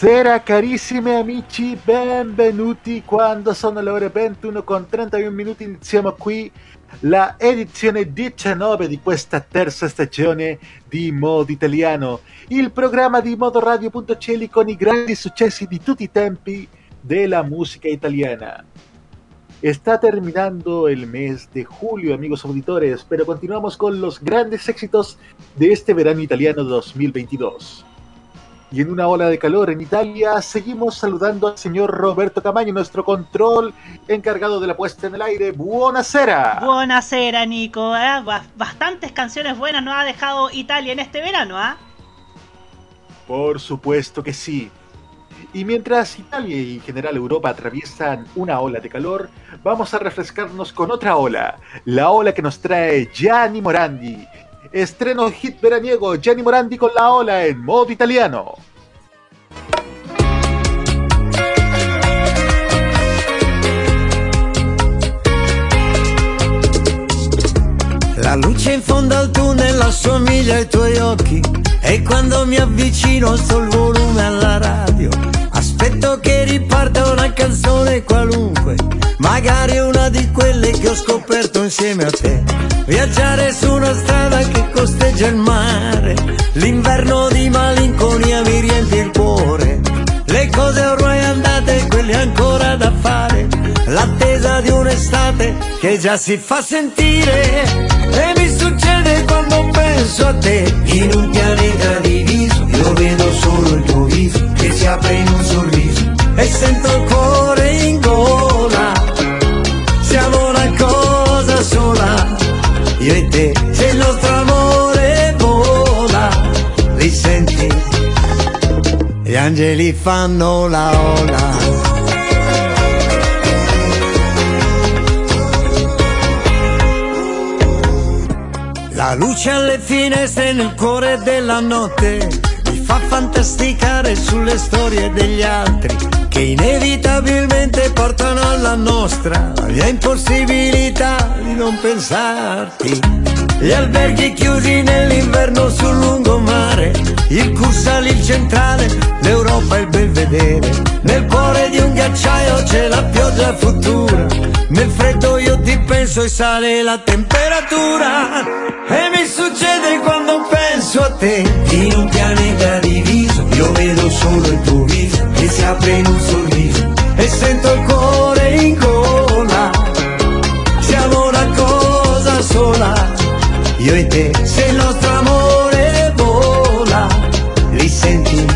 Buonasera carissimi amici, benvenuti quando sono le ore 21 con 31 minuti iniziamo qui la edizione 19 di questa terza stagione di Modo Italiano, il programma di modoradio.celi con i grandi successi di tutti i tempi della musica italiana. Está terminando el mes de julio, amigos auditores, pero continuamos con los grandes éxitos de este verano italiano 2022. Y en una ola de calor en Italia, seguimos saludando al señor Roberto Camaño, nuestro control encargado de la puesta en el aire. Buonasera. Buonasera, Nico. ¿eh? Bastantes canciones buenas nos ha dejado Italia en este verano, ¿ah? Por supuesto que sí. Y mientras Italia y en general Europa atraviesan una ola de calor, vamos a refrescarnos con otra ola, la ola que nos trae Gianni Morandi, Estreno hit veraniego Gianni Morandi con la ola en modo italiano. La luce in fondo al tunnel assomiglia ai tuoi occhi. E quando mi avvicino sto il volume alla radio. Aspetto che riparta una canzone qualunque, magari una di quelle che ho scoperto insieme a te. Viaggiare su una strada che costeggia il mare, l'inverno di malinconia mi riempie di un'estate che già si fa sentire. E mi succede quando penso a te, in un pianeta diviso, io vedo solo il tuo viso che si apre in un sorriso e sento il cuore in gola. Siamo una cosa sola io e te, se il nostro amore vola, li senti, gli angeli fanno la ola. La luce alle finestre nel cuore della notte mi fa fantasticare sulle storie degli altri che inevitabilmente portano alla nostra la mia impossibilità di non pensarti. Gli alberghi chiusi nell'inverno sul lungomare, il Cursale, il centrale, l'Europa e il Belvedere. Nel cuore di un ghiacciaio c'è la pioggia futura, nel freddo io ti penso e sale la temperatura. E mi succede quando penso a te, in un pianeta diviso, io vedo solo il tuo viso che si apre in un sorriso e sento il cuore in gola. Siamo una cosa sola, io e te, se il nostro amore vola, li senti?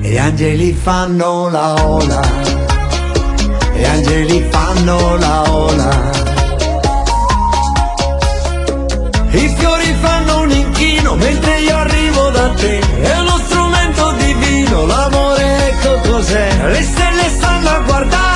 Gli angeli fanno la ola, gli angeli fanno la ola. I fiori fanno un inchino mentre io arrivo da te, è uno strumento divino, l'amore cos'è? Le stelle stanno a guardare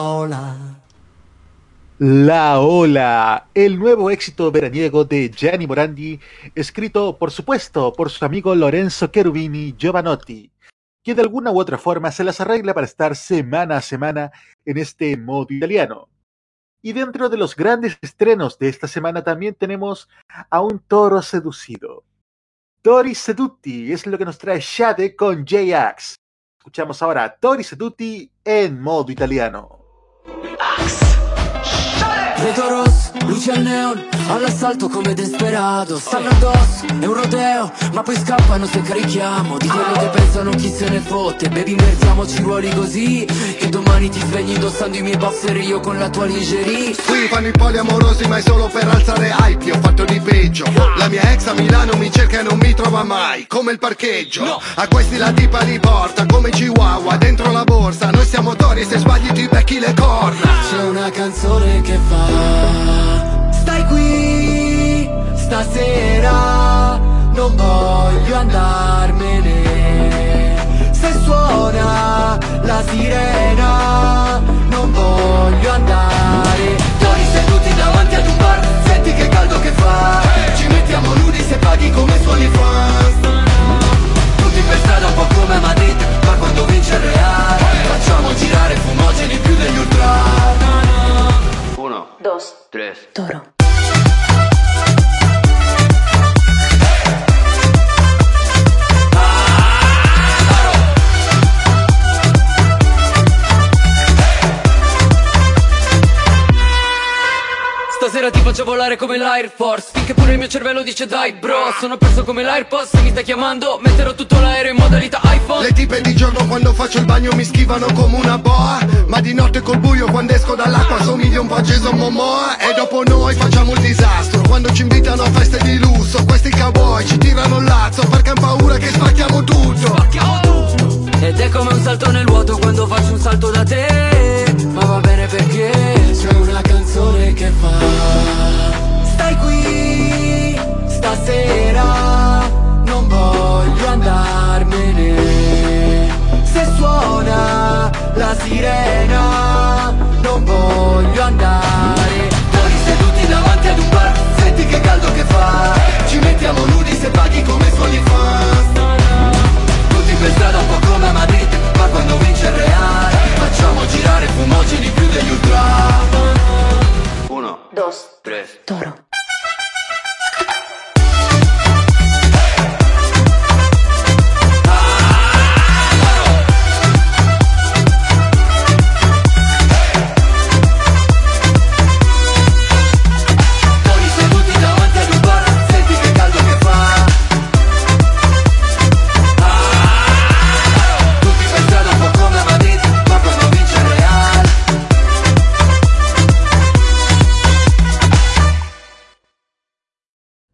ola. La Ola, el nuevo éxito veraniego de Gianni Morandi, escrito por supuesto por su amigo Lorenzo Cherubini Giovanotti, que de alguna u otra forma se las arregla para estar semana a semana en este modo italiano. Y dentro de los grandes estrenos de esta semana también tenemos a un toro seducido. Tori Seduti es lo que nos trae Shade con J-Ax. Escuchamos ahora a Tori Seduti en modo italiano. Vedo rosso, luce al neon, all'assalto come desperato Stanno addosso, è un rodeo, ma poi scappano se carichiamo. Di quello che pensano chi se ne fotte. Baby invertiamoci ruoli così Che domani ti svegli indossando i miei boxer io con la tua lingerie. Qui fanno i poliamorosi ma è solo per alzare hype. Io ho fatto di peggio. La mia ex a Milano mi cerca e non mi trova mai Come il parcheggio. A questi la tipa li porta come Chihuahua dentro la borsa. Noi siamo tori se sbagli ti becchi le corna. C'è una canzone che fa Stai qui stasera Non voglio andarmene. Se suona la sirena Non voglio andare. Tori seduti davanti ad un bar Senti che caldo che fa. Ci mettiamo nudi se paghi come su OnlyFans Tutti per strada un po' come Madrid Ma quando vince il Real Facciamo girare fumogeni più degli ultra Uno, Dos. tres. Toro. Stasera ti faccio volare come l'Air Force. Finché pure il mio cervello dice dai bro Sono perso come l'AirPods Se mi stai chiamando metterò tutto l'aereo in modalità iPhone. Le tipe di giorno quando faccio il bagno mi schivano come una boa Ma di notte col buio quando esco dall'acqua somiglio un po' a Jason Momoa E dopo noi facciamo il disastro Quando ci invitano a feste di lusso Questi cowboy ci tirano il lazzo Perché han paura che spacchiamo tutto. Spacchiamo tutto Ed è come un salto nel vuoto quando faccio un salto da te. Ma va bene perché? C'è una canzone che fa. Stai qui stasera Non voglio andarmene. Se suona la sirena Non voglio andare. Noi seduti davanti ad un bar Senti che caldo che fa. Ci mettiamo nudi se paghi come su OnlyFans tutti per strada un po' come a Madrid Ma quando vince il Real Facciamo girare fumogeni più degli ultra Uno, Dos. tres. Toro.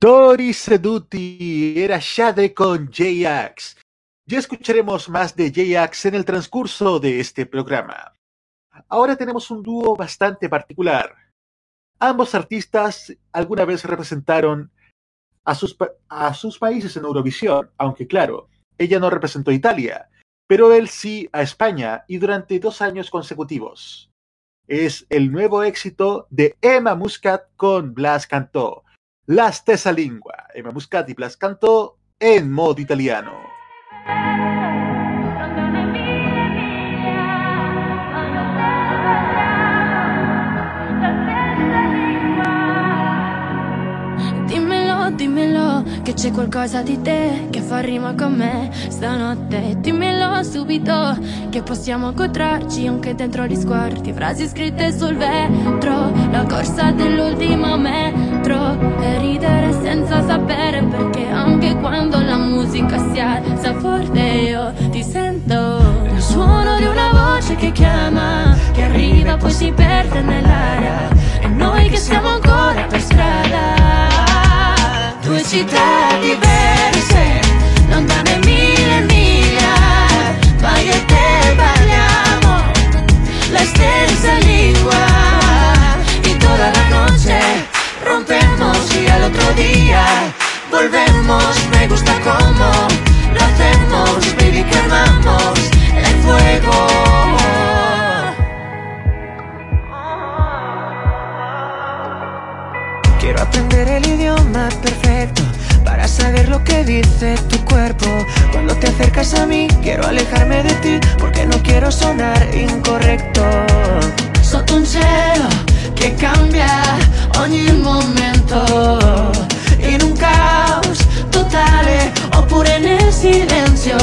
Tori Seduti era Shade con J-Ax. Ya escucharemos más de J-Ax en el transcurso de este programa. Ahora tenemos un dúo bastante particular. Ambos artistas alguna vez representaron a sus, a sus países en Eurovisión, aunque claro, ella no representó a Italia, pero él sí a España y durante dos años consecutivos. Es el nuevo éxito de Emma Muscat con Blas Cantó. La stessa lingua. Emma Muscat y Blas Cantó en modo italiano. Dimmelo, che c'è qualcosa di te che fa rima con me stanotte. Dimmelo subito, che possiamo incontrarci anche dentro gli sguardi. Frasi scritte sul vetro, la corsa dell'ultimo metro. E ridere senza sapere perché anche quando la musica si alza forte io ti sento. Il suono di una voce che chiama, che arriva poi si perde nell'aria. E noi che siamo ancora per strada. Due città diverse, lontane mille miglia, ma io e te parliamo la stessa lingua. volvemos. Me gusta cómo lo hacemos, baby, quemamos el fuego. Quiero aprender el idioma perfecto para saber lo que dice tu cuerpo. Cuando te acercas a mí, quiero alejarme de ti porque no quiero sonar incorrecto. Soy un cero che cambia ogni momento, in un caos totale, oppure nel silenzio,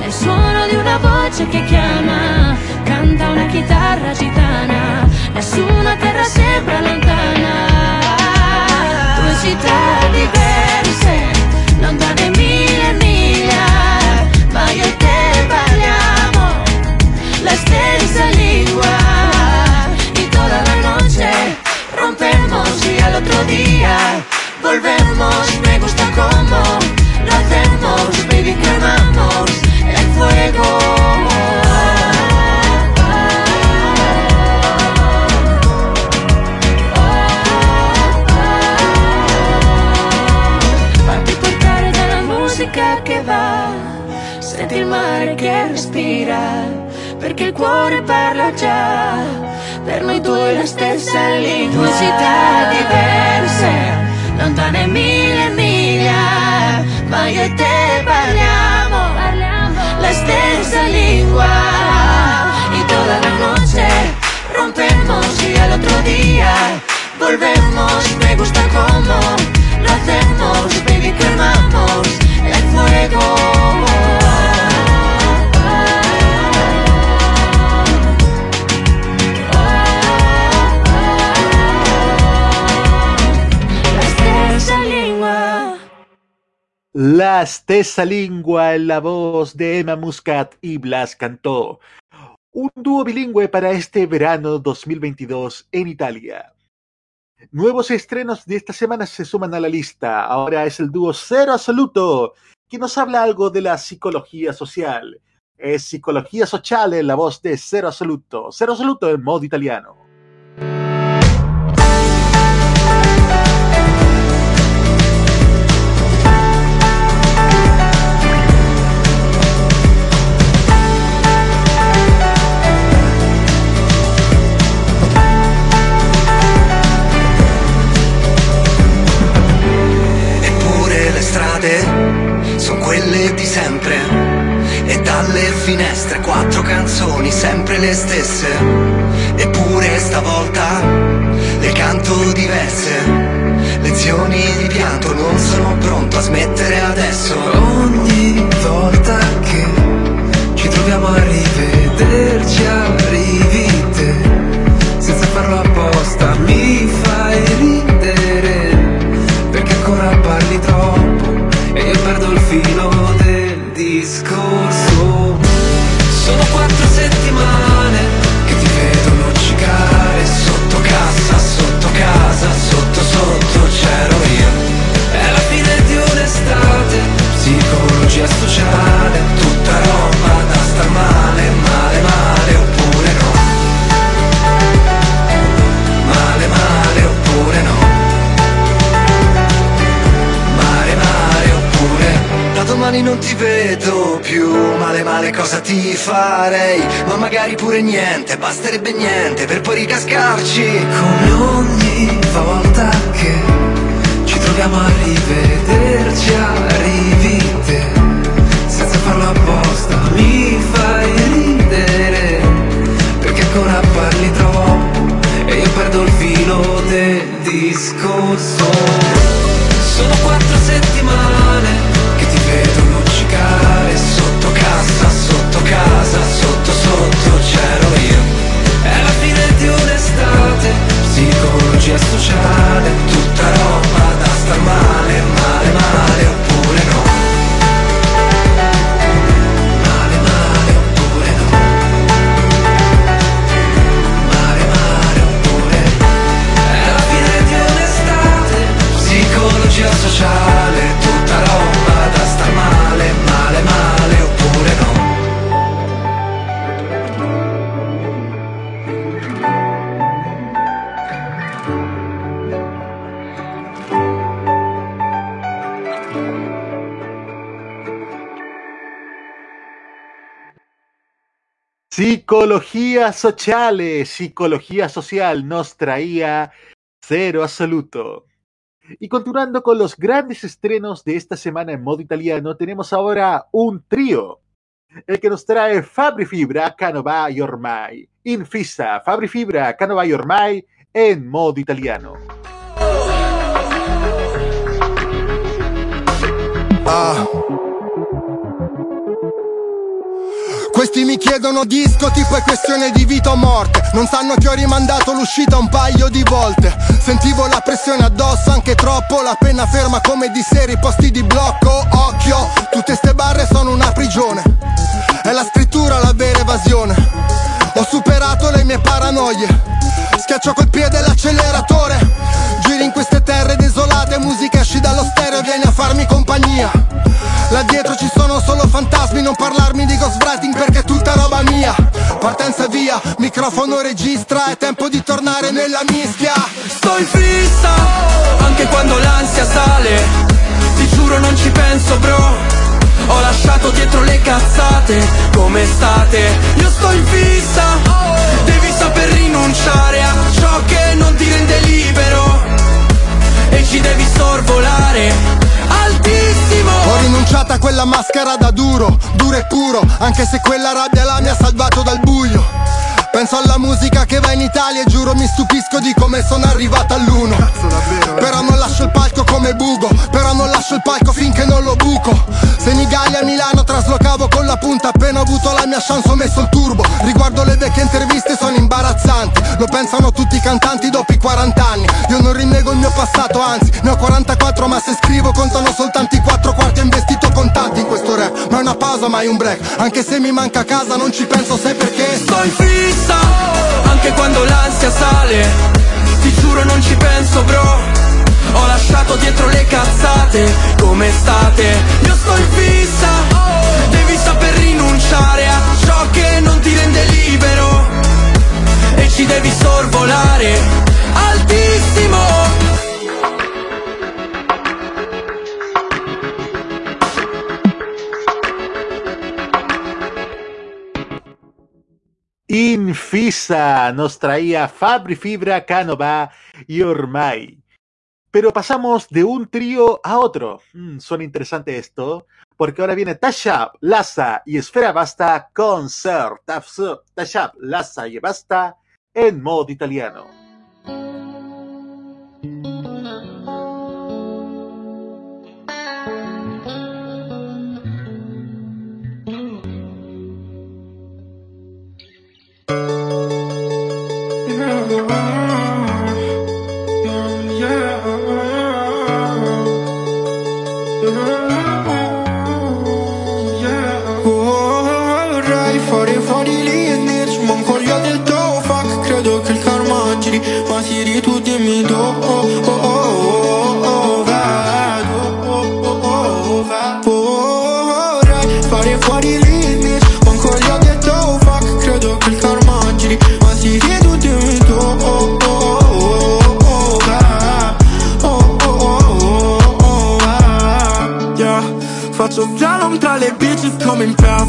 nel suono di una voce che chiama, canta una chitarra gitana, nessuna terra sembra lontana, due città diverse, lontane mille miglia, ma io e te parliamo la stessa lingua volvemos. Me gusta cómo lo hacemos, baby, quemamos el fuego. Fatti portare dalla musica che va, senti il mare che respira perché il cuore parla già, per noi due la stessa città diverse, lontane mille miglia, ma io e te parliamo, la stessa lingua. Y toda la noche rompemos y al otro día volvemos. Me gusta cómo lo hacemos, baby, quemamos el fuego. La stessa lingua en la voz de Emma Muscat y Blas Cantó. Un dúo bilingüe para este verano 2022 en Italia. Nuevos estrenos de esta semana se suman a la lista. Ahora es el dúo Cero Absoluto, que nos habla algo de la psicología social. Es Psicología Sociale en la voz de Cero Absoluto. Cero Absoluto en modo italiano. Finestre quattro canzoni sempre le stesse. Eppure stavolta le canto diverse. Lezioni di pianto non sono pronto a smettere adesso. Ogni volta che ci troviamo a rivederci arrivi te senza farlo apposta mi fai ridere perché ancora parli troppo e io perdo il filo Sono quattro settimane domani non ti vedo più. Male, male cosa ti farei? Ma magari pure niente Basterebbe niente per poi ricascarci. Come ogni volta che Ci troviamo a rivederci Arrivi te. Senza farlo apposta Mi fai ridere Perché ancora parli troppo E io perdo il filo del discorso. Sono quattro settimane luccicare sotto cassa, sotto casa, sotto sotto c'ero io. È la fine di un'estate, Psicología Sociale, Psicología Social nos traía Cero Absoluto. Y continuando con los grandes estrenos de esta semana en modo italiano, tenemos ahora un trío. El que nos trae Fabri Fibra, Canova y Ormai. Infisa, Fabri Fibra, Canova y Ormai en modo italiano. Ah. Questi mi chiedono disco tipo è questione di vita o morte. Non sanno che ho rimandato l'uscita un paio di volte. Sentivo la pressione addosso anche troppo La penna ferma come di seri posti di blocco Occhio, tutte ste barre sono una prigione. È la scrittura la vera evasione. Ho superato le mie paranoie. Schiaccio col piede l'acceleratore Giri in queste terre desolate Musica esci dallo stereo vieni a farmi compagnia. Là dietro ci sono solo fantasmi Non parlarmi di ghostwriting perché è tutta roba mia. Partenza via, microfono registra È tempo di tornare nella mischia. Sto in fissa Anche quando l'ansia sale. Ti giuro non ci penso bro. Ho lasciato dietro le cazzate, come state? Io sto in fissa, devi saper rinunciare a ciò che non ti rende libero E ci devi sorvolare, altissimo! Ho rinunciato a quella maschera da duro, duro e puro Anche se quella rabbia la mi ha salvato dal buio Penso alla musica che va in Italia e giuro mi stupisco di come sono arrivato all'uno. Però non lascio il palco come bugo Però non lascio il palco finché non lo buco. Senigallia a Milano traslocavo con la punta Appena ho avuto la mia chance ho messo il turbo. Riguardo le vecchie interviste sono imbarazzanti Lo pensano tutti i cantanti dopo i 40 anni. Io non rinnego il mio passato anzi Ne ho 44 ma se scrivo contano soltanto i 4 quarti Ho investito contanti in questo rap. Ma è una pausa mai un break. Anche se mi manca casa non ci penso sai perché? Sto in fissa anche quando l'ansia sale Ti giuro non ci penso bro Ho lasciato dietro le cazzate Come state? Io sto in Infisa nos traía Fabri Fibra, Canova y Ormai. Pero pasamos de un trío a otro. Mm, suena interesante esto, porque ahora viene Tashab, Laza y Esfera Basta Concert. Tashab, Laza y Basta en modo italiano. Le bitches come in pass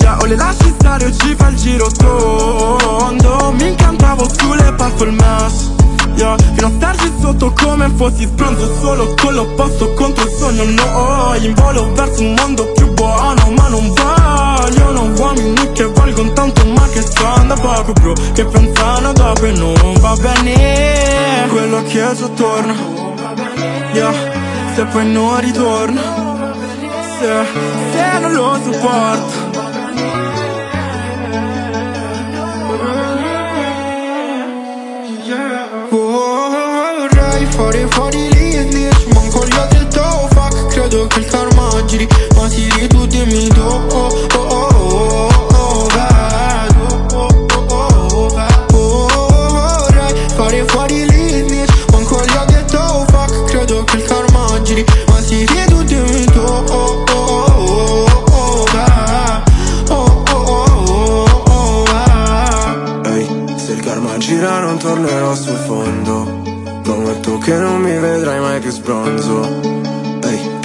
Yeah, o le lasci stare o ci fa il giro tondo. Mi incantavo sulle purple mash Yeah, fino a starci sotto come fossi spronzo Solo con l'opposto contro il sogno. No, in volo verso un mondo più buono Ma non vogliono uomini che valgono tanto Ma che stanno poco bro Che pensano dopo e non va bene. Quello che sottorna Yeah, se poi non ritorna se, se non lo sopporto Vorrei fare fuori lì e dirci Manco gli detto oh, fuck Credo che il karma giri Ma Siri tu dimmi oh, oh, oh, oh,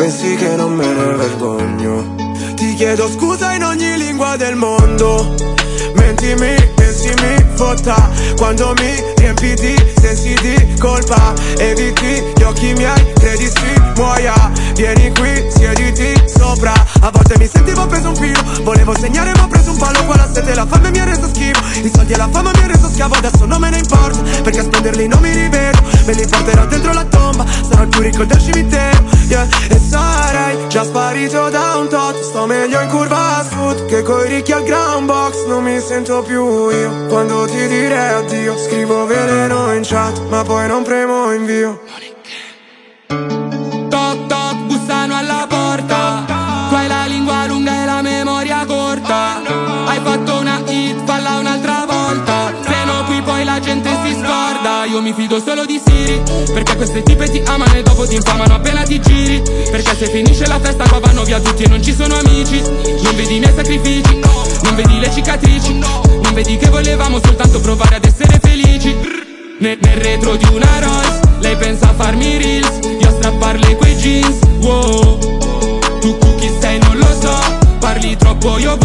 pensi che non me ne vergogno? Ti chiedo scusa in ogni lingua del mondo. Mentimi e si mi fotta Quando mi di sensi di colpa Eviti gli occhi miei, credi si muoia Vieni qui, siediti sopra. A volte mi sentivo preso un filo Volevo segnare ma ho preso un palo Qua la sete la fame mi ha reso schifo. I soldi e la fama mi ha reso schiavo Adesso non me ne importa Perché a spenderli non mi rivedo. Me li porterò dentro la tomba Sarò il più ricco del cimitero yeah. E sarai già sparito da un tot Sto meglio in curva sud Che coi ricchi al ground box Non mi sento più io. Quando ti direi addio Scrivo veleno in chat Ma poi non premo invio Toc toc bussano alla porta. Tu hai la lingua lunga e la memoria corta. Hai fatto una hit, falla un'altra volta. Se no qui poi la gente si scorda Io mi fido solo di Siri Perché queste tipe ti amano e dopo ti infamano appena ti giri. Perché se finisce la festa qua vanno via tutti e non ci sono amici. Non vedi i miei sacrifici Non vedi le cicatrici. Non vedi che volevamo soltanto provare ad essere felici nel, nel retro di una Rolls Lei pensa a farmi reels Io a strapparle quei jeans. Wow Tu, chi sei non lo so Parli troppo io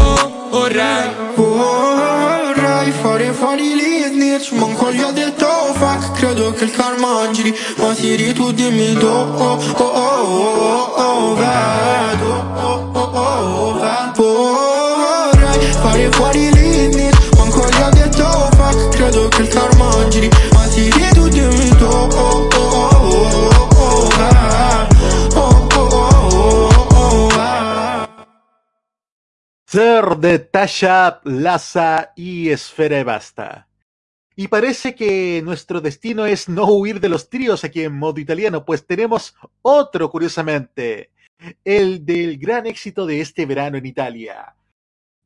vorrei. Vorrei fare fuori gli snitch Manco gli ho detto fuck Credo che il karma giri Ma Siri tu dimmi do oh, oh, oh, oh, oh, vedo oh, oh, oh, oh, vedo Vorrei fare fuori gli Vedo Sir de Tasha, Laza y Esfera Basta. Y parece que nuestro destino es no huir de los tríos aquí en modo italiano, pues tenemos otro curiosamente, el del gran éxito de este verano en Italia.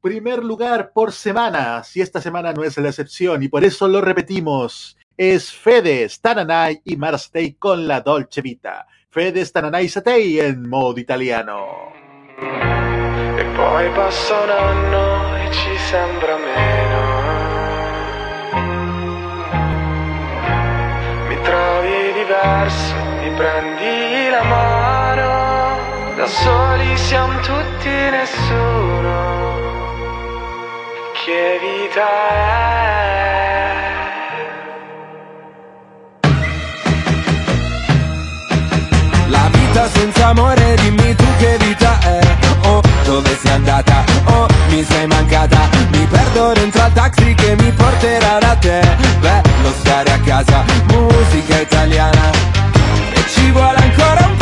Primer lugar por semanas, y esta semana no es la excepción, y por eso lo repetimos. Es Fede, Stananai y Marstei con la Dolce Vita. Fede, Stananai, Satei en modo italiano. E poi passa un anno e ci sembra meno. Mi trovi diverso, mi prendi la mano. Da soli siamo tutti nessuno. Che vita è? La vita senza amore, dimmi tu che vita è Oh, dove sei andata? Oh, mi sei mancata Mi perdo dentro al taxi che mi porterà da te Bello stare a casa, musica italiana E ci vuole ancora un po'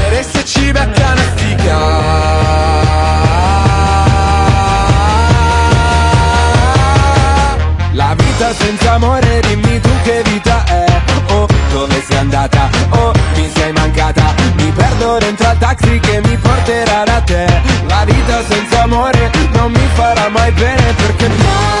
amore, dimmi tu che vita è. Oh, dove sei andata? Oh, mi sei mancata. Mi perdo dentro al taxi che mi porterà da te. La vita senza amore non mi farà mai bene perché Non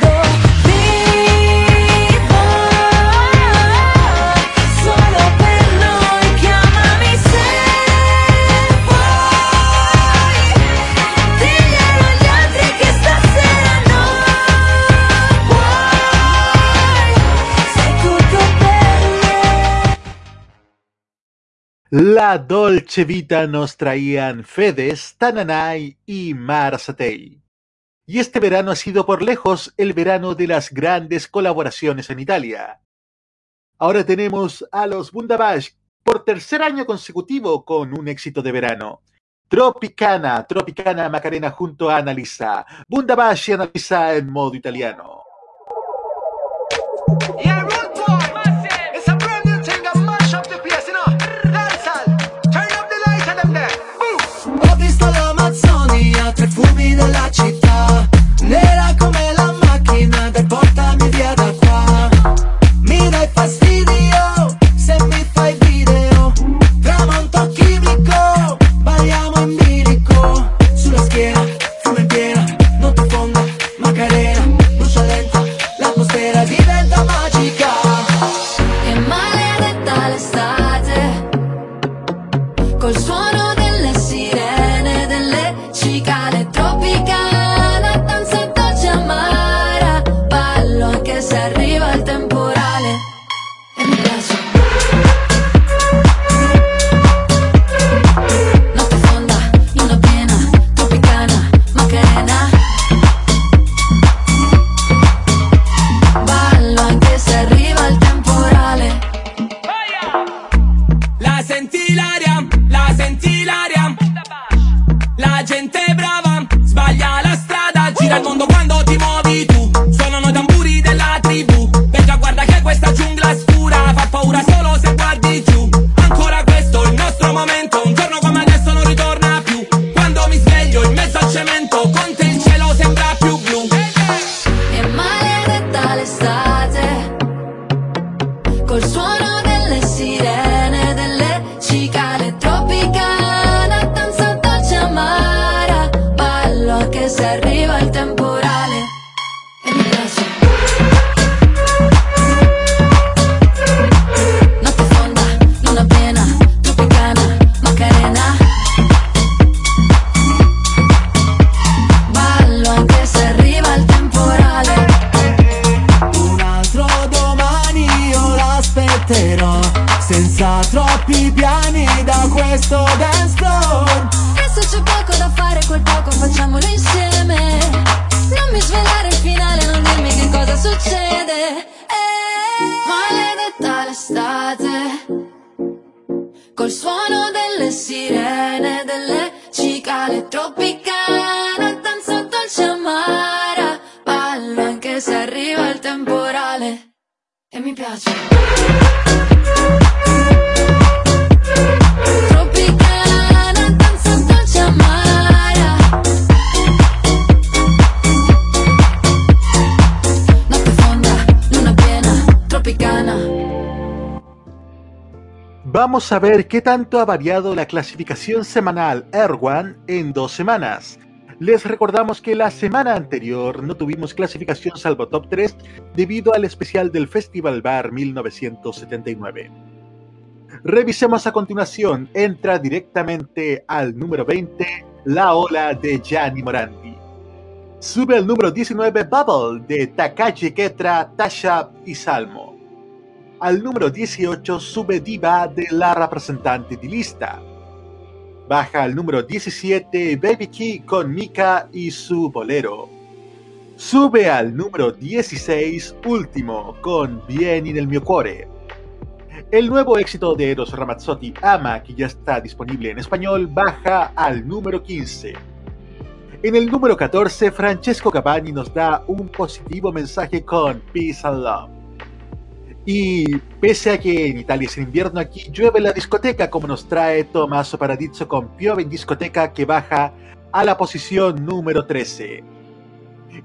La Dolce Vita nos traían Fedes, Tananay y Marsatei. Y este verano ha sido por lejos el verano de las grandes colaboraciones en Italia. Ahora tenemos a los Bundabash por tercer año consecutivo con un éxito de verano. Tropicana, Tropicana Macarena junto a Analisa. Bundabash y Analisa en modo italiano. fulminó la chita ver qué tanto ha variado la clasificación semanal Air One en dos semanas. Les recordamos que la semana anterior no tuvimos clasificación salvo top 3 debido al especial del Festival Bar 1979. Revisemos a continuación, entra directamente al número 20, La Ola de Gianni Morandi. Sube al número 19 Bubble de Takashi Ketra, Tasha y Salmo. Al número 18 sube Diva de la representante de lista. Baja al número 17 Baby Key con Mika y su bolero. Sube al número 16 Último con Bien en el mio cuore. El nuevo éxito de Eros Ramazzotti, Ama, que ya está disponible en español, baja al número 15. En el número 14, Francesco Cavani nos da un positivo mensaje con Peace and Love. Y pese a que en Italia es invierno, aquí llueve la discoteca, como nos trae Tommaso Paradiso con Piove en discoteca que baja a la posición número 13.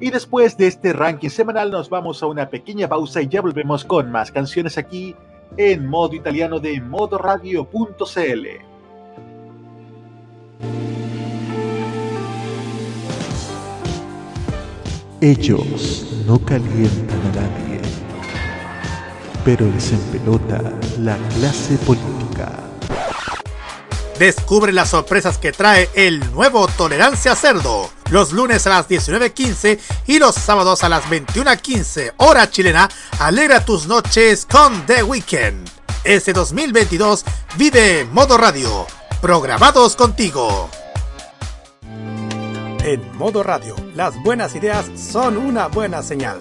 Y después de este ranking semanal nos vamos a una pequeña pausa y ya volvemos con más canciones aquí en modo italiano de modoradio.cl. Ellos no calientan a nadie, pero les empelota la clase política. Descubre las sorpresas que trae el nuevo Tolerancia Cerdo. Los lunes a las 19.15 y los sábados a las 21.15 hora chilena. Alegra tus noches con The Weekend. Este 2022 vive Modo Radio. Programados contigo. En Modo Radio, las buenas ideas son una buena señal.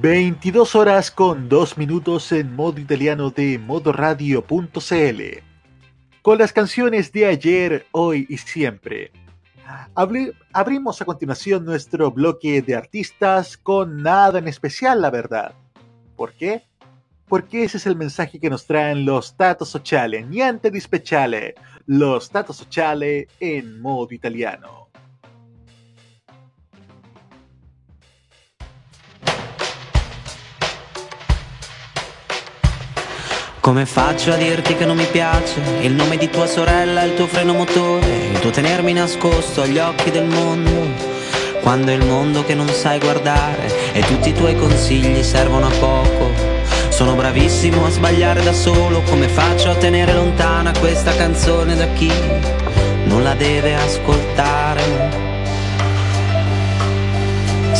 22 horas con 2 minutos en modo italiano de modoradio.cl. Con las canciones de ayer, hoy y siempre. abrimos a continuación nuestro bloque de artistas con nada en especial, la verdad. ¿Por qué? Porque ese es el mensaje que nos traen los Tato Sociale, niente di speciale, los Tato Sociale en modo italiano. Come faccio a dirti che non mi piace il nome di tua sorella, il tuo freno motore, il tuo tenermi nascosto agli occhi del mondo? Quando è il mondo che non sai guardare e tutti i tuoi consigli servono a poco. Sono bravissimo a sbagliare da solo, come faccio a tenere lontana questa canzone da chi non la deve ascoltare?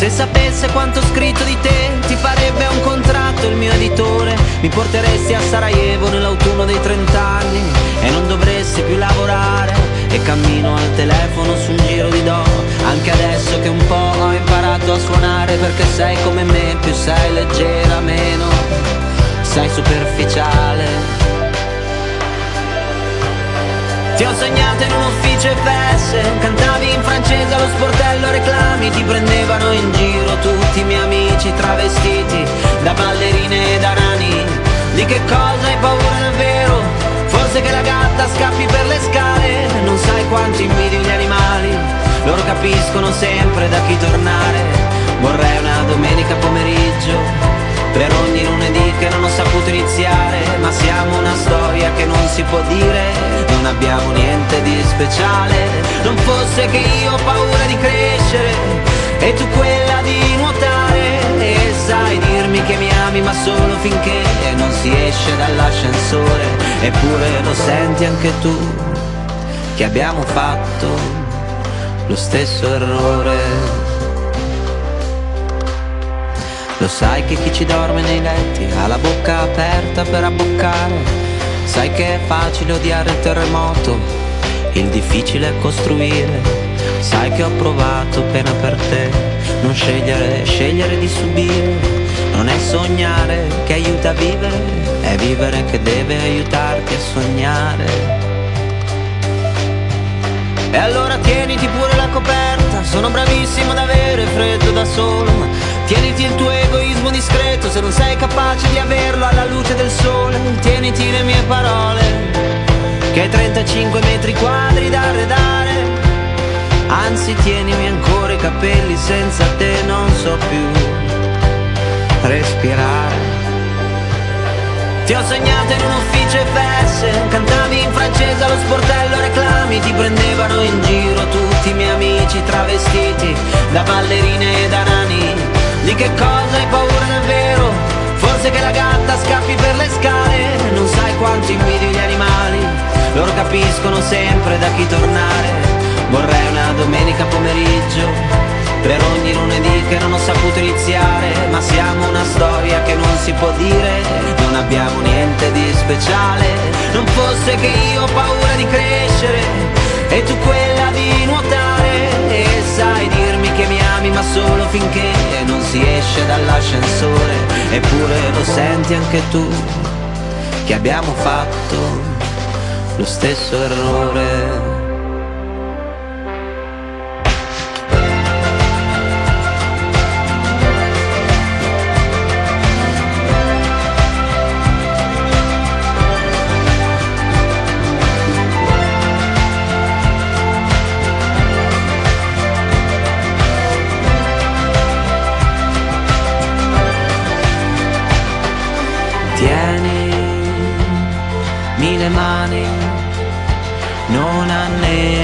Se sapesse quanto ho scritto di te, ti farebbe un contratto il mio editore. Mi porteresti a Sarajevo nell'autunno dei trent'anni e non dovresti più lavorare. E cammino al telefono su un giro di do, anche adesso che un po' ho imparato a suonare, perché sei come me, più sei leggera, meno sei superficiale. Ti ho sognato in un ufficio FS Cantavi in francese allo sportello reclami. Ti prendevano in giro tutti i miei amici travestiti Da ballerine e da nani Di che cosa hai paura davvero? Forse che la gatta scappi per le scale. Non sai quanti invidi gli animali. Loro capiscono sempre da chi tornare. Vorrei una domenica pomeriggio per ogni lunedì che non ho saputo iniziare Ma siamo una storia che non si può dire. Non abbiamo niente di speciale Non fosse che io ho paura di crescere E tu quella di nuotare. E sai dirmi che mi ami ma solo finché Non si esce dall'ascensore. Eppure lo senti anche tu Che abbiamo fatto lo stesso errore lo sai che chi ci dorme nei letti ha la bocca aperta per abboccare. Sai che è facile odiare il terremoto, il difficile è costruire. Sai che ho provato pena per te, non scegliere, scegliere di subire. Non è sognare che aiuta a vivere, è vivere che deve aiutarti a sognare. E allora tieniti pure la coperta, sono bravissimo ad avere freddo da solo, Tieniti il tuo egoismo discreto se non sei capace di averlo alla luce del sole. Tieniti le mie parole, che hai 35 metri quadri da arredare. Anzi, tienimi ancora i capelli, senza te non so più respirare. Ti ho sognato in un ufficio FS, cantavi in francese allo sportello reclami, ti prendevano in giro tutti i miei amici travestiti da ballerine e da nani di che cosa hai paura davvero? Forse che la gatta scappi per le scale. Non sai quanto invidio gli animali. Loro capiscono sempre da chi tornare. Vorrei una domenica pomeriggio. Per ogni lunedì che non ho saputo iniziare, ma siamo una storia che non si può dire, non abbiamo niente di speciale, non fosse che io ho paura di crescere. E tu quella di nuotare. E sai dire ma solo finché non si esce dall'ascensore, eppure lo senti anche tu che abbiamo fatto lo stesso errore. running. No, not name.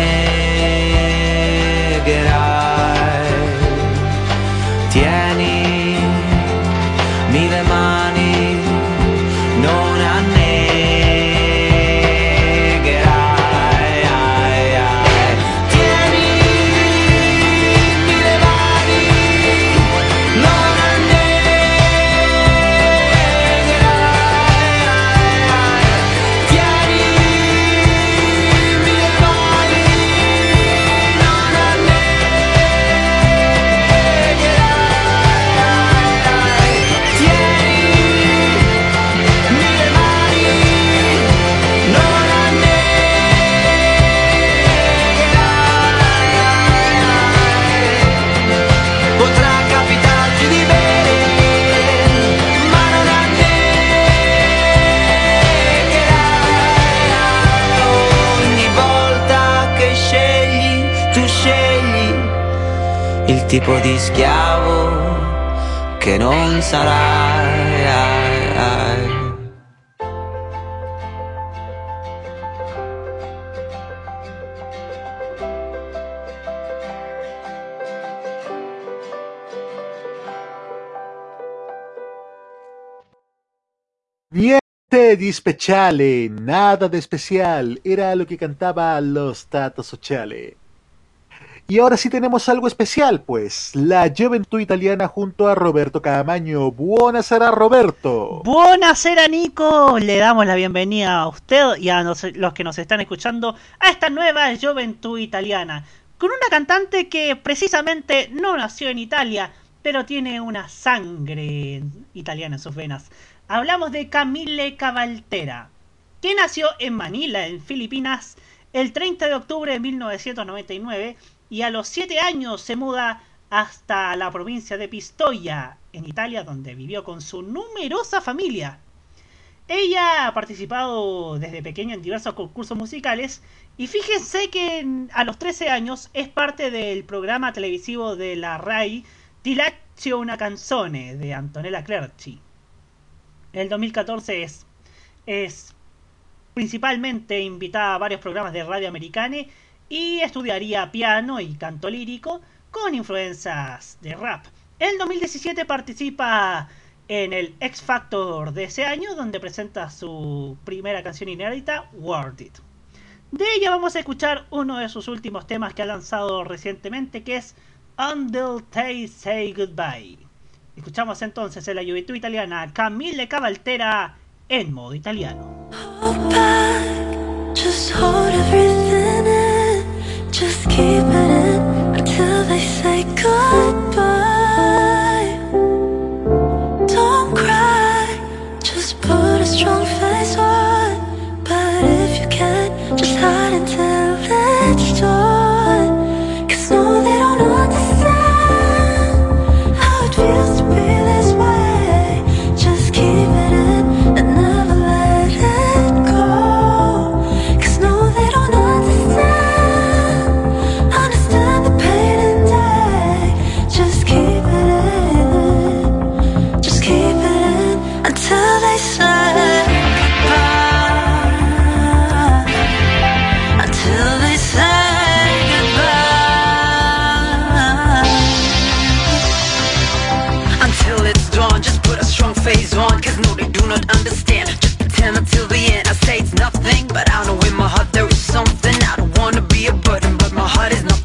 Tipo di schiavo che non sarai. ai, ai. Niente di speciale, nada de especial, era lo que cantaba lo Stato Sociale. Y ahora sí tenemos algo especial, pues, la Juventud Italiana junto a Roberto Camaño. Buonasera Roberto. Buonasera Nico, le damos la bienvenida a usted y a los que nos están escuchando a esta nueva Juventud Italiana, con una cantante que precisamente no nació en Italia, pero tiene una sangre italiana en sus venas. Hablamos de Camille Cavaltera, que nació en Manila, en Filipinas, el 30 de octubre de 1999 y a los 7 años se muda hasta la provincia de Pistoia, en Italia, donde vivió con su numerosa familia. Ella ha participado desde pequeña en diversos concursos musicales y fíjense que a los 13 años es parte del programa televisivo de la RAI Ti Lazio una canzone de Antonella Clerci. El 2014 es, es principalmente invitada a varios programas de radio americane y estudiaría piano y canto lírico con influencias de rap. En 2017 participa en el X Factor de ese año donde presenta su primera canción inédita, Worth It. De ella vamos a escuchar uno de sus últimos temas que ha lanzado recientemente que es Until They Say Goodbye. Escuchamos entonces en la juventud italiana Camille Cavaltera en modo italiano. Hold. Just keep it until they say goodbye. phase one Cause no, they do not understand. Just pretend until the end. I say it's nothing But I know in my heart there is something. I don't wanna be a burden But my heart is not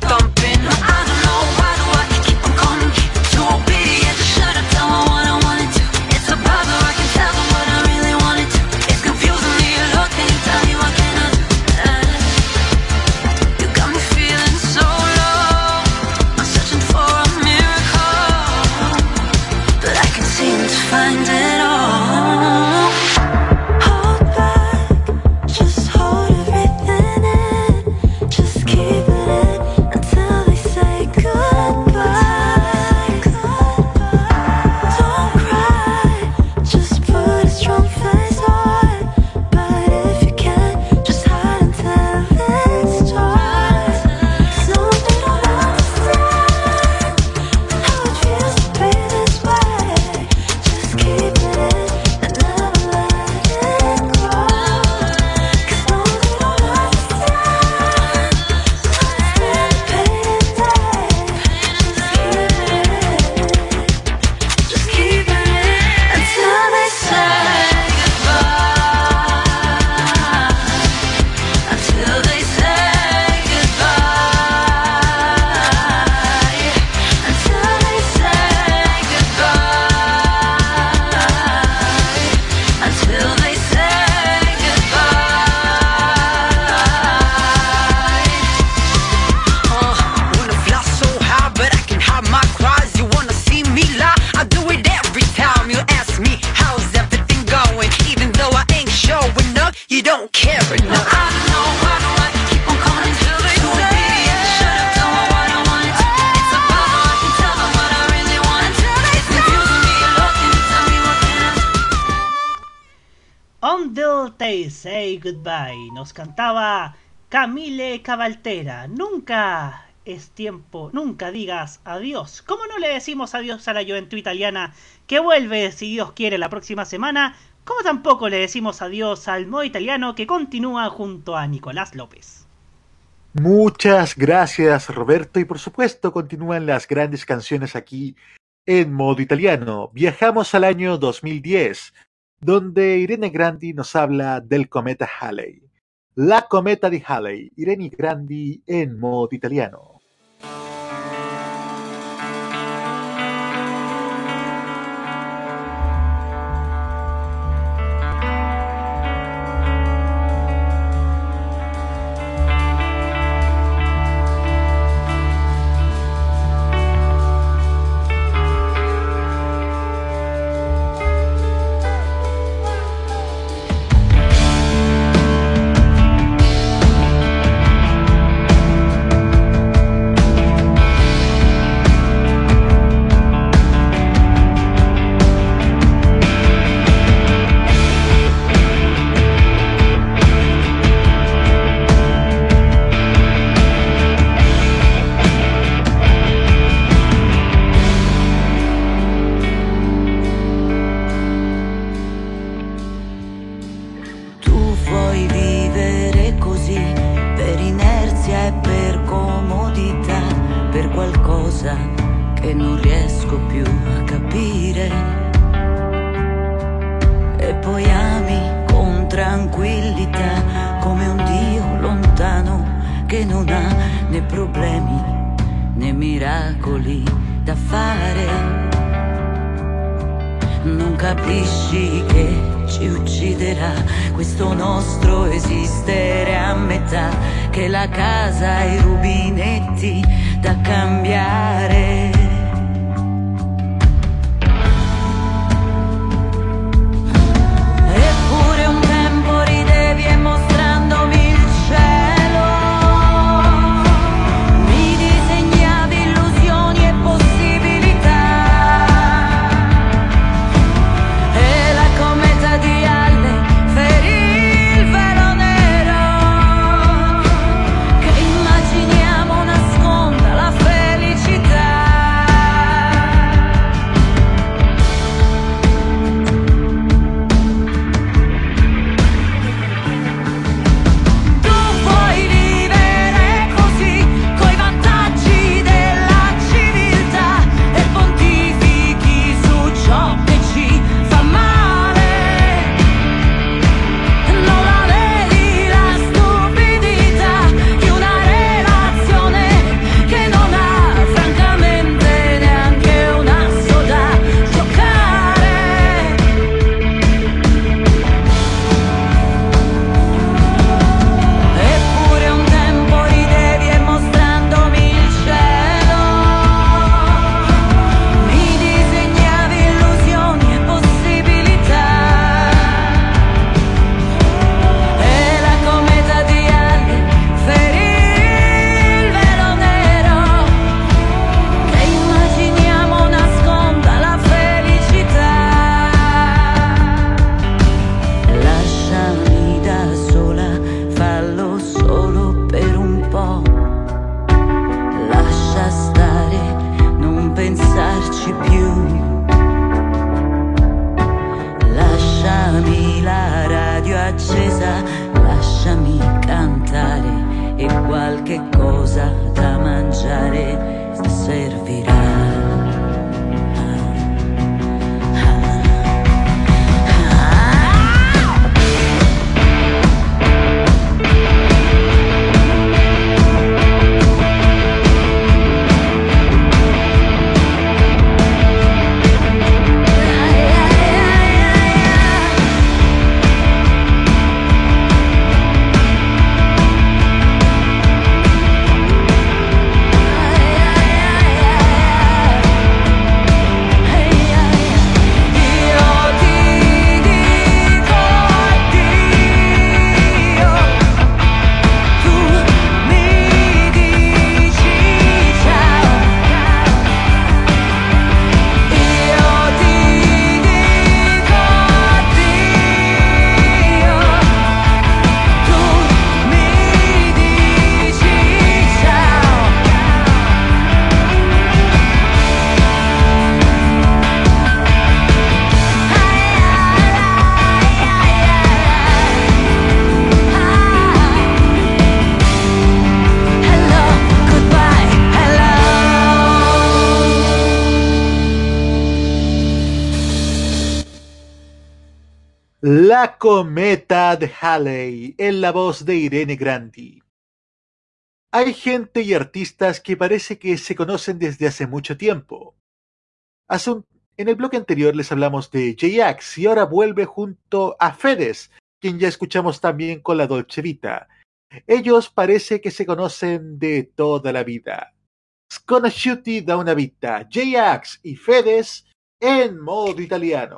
Cabaltera. Nunca es tiempo, nunca digas adiós. ¿Cómo no le decimos adiós a la Juventud Italiana que vuelve, si Dios quiere, la próxima semana? Como tampoco le decimos adiós al modo italiano que continúa junto a Nicolás López. Muchas gracias Roberto y por supuesto continúan las grandes canciones aquí en modo italiano. Viajamos al año 2010, donde Irene Grandi nos habla del cometa Halley. La cometa di Halley, Irene Grandi in modo italiano. Voz de Irene Grandi. Hay gente y artistas que parece que se conocen desde hace mucho tiempo. En el bloque anterior les hablamos de J-Ax y ahora vuelve junto a Fedes, quien ya escuchamos también con la Dolce Vita. Ellos parece que se conocen de toda la vida. Sconosciuti da una vita, J-Ax y Fedes en modo italiano.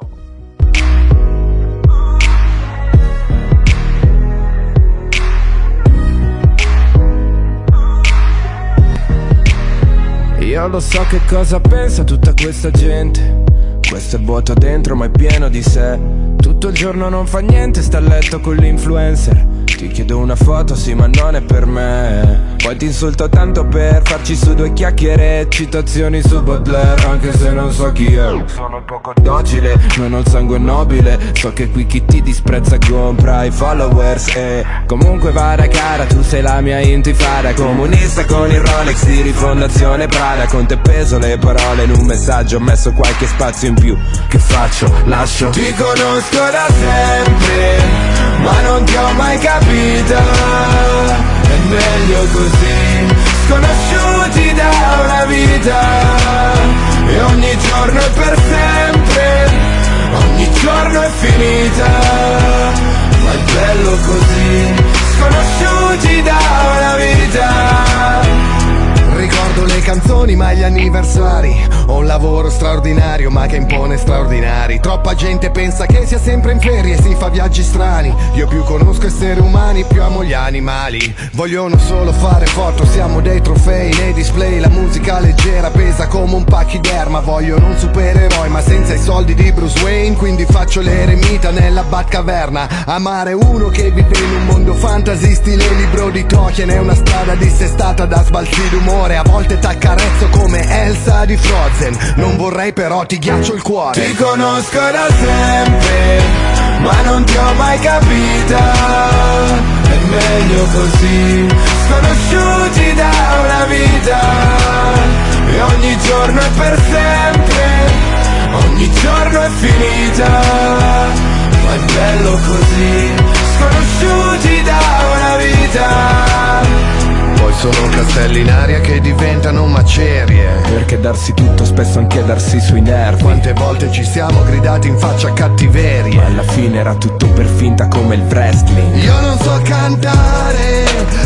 Io lo so che cosa pensa tutta questa gente. Questo è vuoto dentro ma è pieno di sé. Tutto il giorno non fa niente, sta a letto con l'influencer. Ti chiedo una foto, sì, ma non è per me. Poi ti insulto tanto per farci su due chiacchiere. Citazioni su Baudelaire, anche se non so chi è. Sono poco docile, non ho il sangue nobile. So che qui chi ti disprezza compra i followers. E comunque vada cara, tu sei la mia intifada. Comunista con il Rolex di rifondazione Prada. Con te peso le parole in un messaggio. Ho messo qualche spazio in più. Che faccio? Lascio. Ti conosco da sempre, ma non ti ho mai capito. È meglio così, sconosciuti da una vita. E ogni giorno è per sempre, ogni giorno è finita. Ma è bello così, sconosciuti da una vita. Ricordo le canzoni ma gli anniversari. Ho un lavoro straordinario ma che impone straordinari. Troppa gente pensa che sia sempre in ferie e si fa viaggi strani. Io più conosco esseri umani più amo gli animali. Vogliono solo fare foto, siamo dei trofei nei display La musica leggera pesa come un pachiderma Vogliono un supereroe ma senza i soldi di Bruce Wayne Quindi faccio l'eremita nella Batcaverna. Amare uno che vive in un mondo fantasy stile libro di Tolkien È una strada dissestata da sbalzi d'umore. A volte t'accarezzo come Elsa di Frozen Non vorrei però ti ghiaccio il cuore Ti conosco da sempre, ma non ti ho mai capita. È meglio così, sconosciuti da una vita. E ogni giorno è per sempre, ogni giorno è finita. Ma è bello così, sconosciuti da una vita. Poi sono castelli in aria che diventano macerie Perché darsi tutto spesso anche darsi sui nervi. Quante volte ci siamo gridati in faccia a cattiverie Ma alla fine era tutto per finta come il wrestling. Io non so cantare,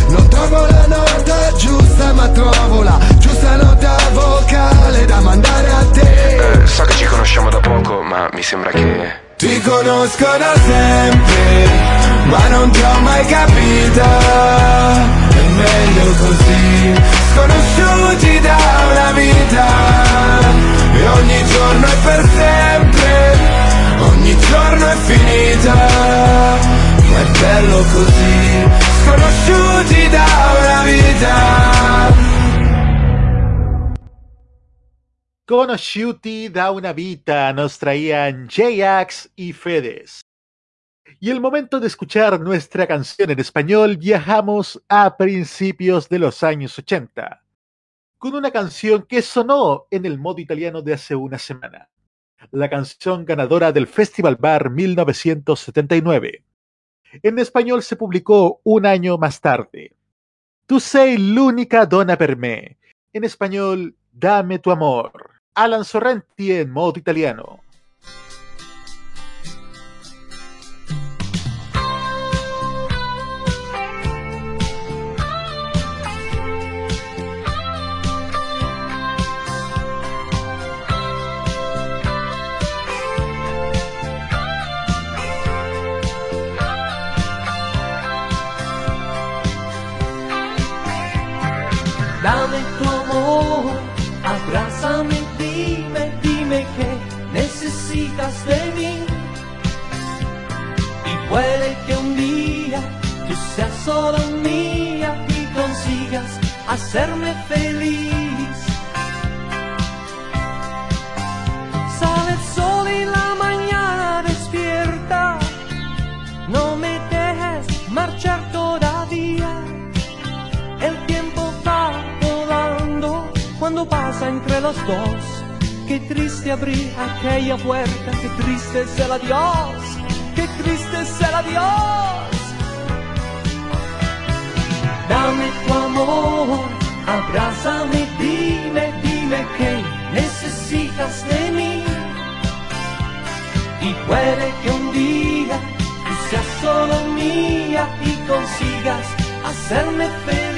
non trovo la nota giusta, ma trovo la giusta nota vocale da mandare a te. so che ci conosciamo da poco, ma mi sembra che. Ti conosco da sempre, ma non ti ho mai capita. Meglio così, sconosciuti da una vita. E ogni giorno è per sempre, ogni giorno è finita. Ma è bello così, sconosciuti da una vita. Conosciuti da una vita nos traían J-Ax y Fedes. Y el momento de escuchar nuestra canción en español viajamos a principios de los años 80, con una canción que sonó en el modo italiano de hace una semana, la canción ganadora del Festival Bar 1979. En español se publicó un año más tarde. Tu sei l'unica donna per me. En español, Dame tu amor. Alan Sorrenti en modo italiano. Solo mía y consigas hacerme feliz. Sale el sol y la mañana despierta, no me dejes marchar todavía. El tiempo va volando cuando pasa entre los dos. Qué triste abrir aquella puerta, qué triste es el adiós, qué triste es el adiós. Dame tu amor, abrázame, dime, dime que necesitas de mí. Y puede que un día tú seas solo mía y consigas hacerme feliz.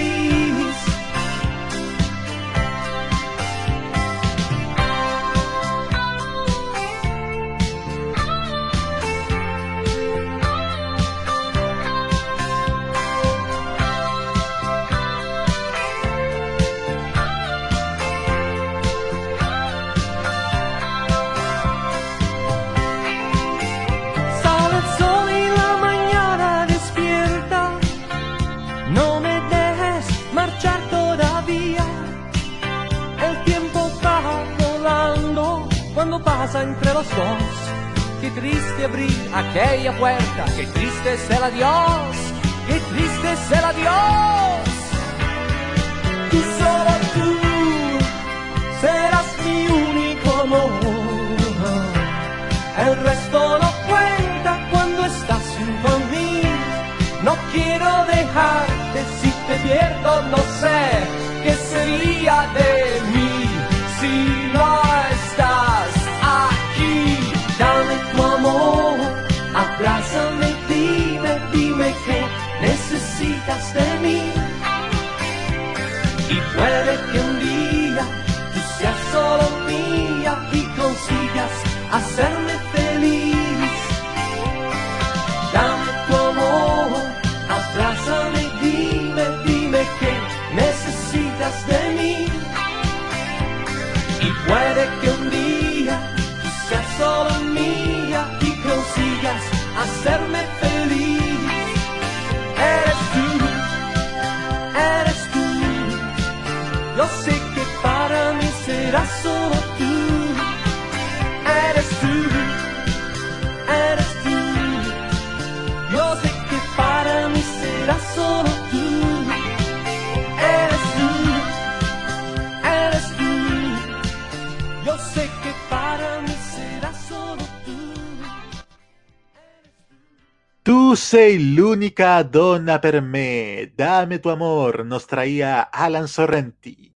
Entre los dos. Qué triste abrir aquella puerta, qué triste es el adiós, qué triste es el adiós. Y solo tú serás mi único amor. El resto no cuenta cuando estás junto a mí. No quiero dejarte si te pierdo, no sé qué sería de mí a ser sei l'unica donna per me. Dame tu amor. Nos traía Alan Sorrenti.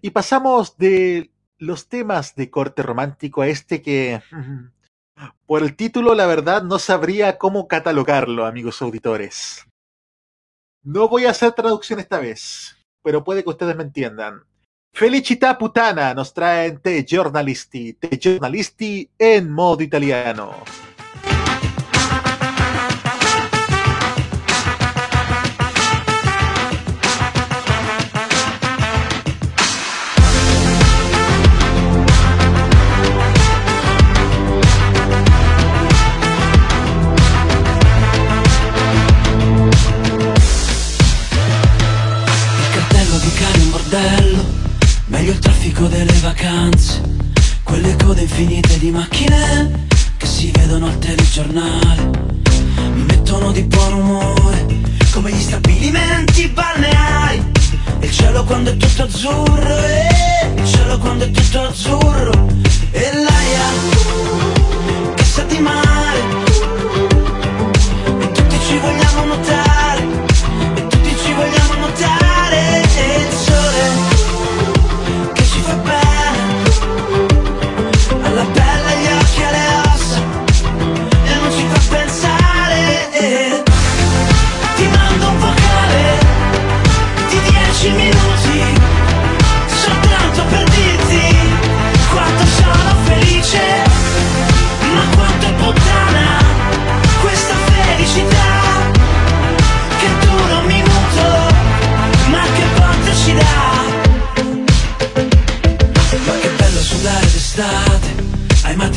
Y pasamos de los temas de corte romántico a este que, por el título, la verdad no sabría cómo catalogarlo, amigos auditores. No voy a hacer traducción esta vez, pero puede que ustedes me entiendan. Felicità putana nos traen Te Giornalisti, Te Giornalisti en modo italiano. Meglio il traffico delle vacanze Quelle code infinite di macchine Che si vedono al telegiornale Mi mettono di buon umore Come gli stabilimenti balneari Il cielo quando è tutto azzurro eh? Il cielo quando è tutto azzurro E l'aia Che sa di mare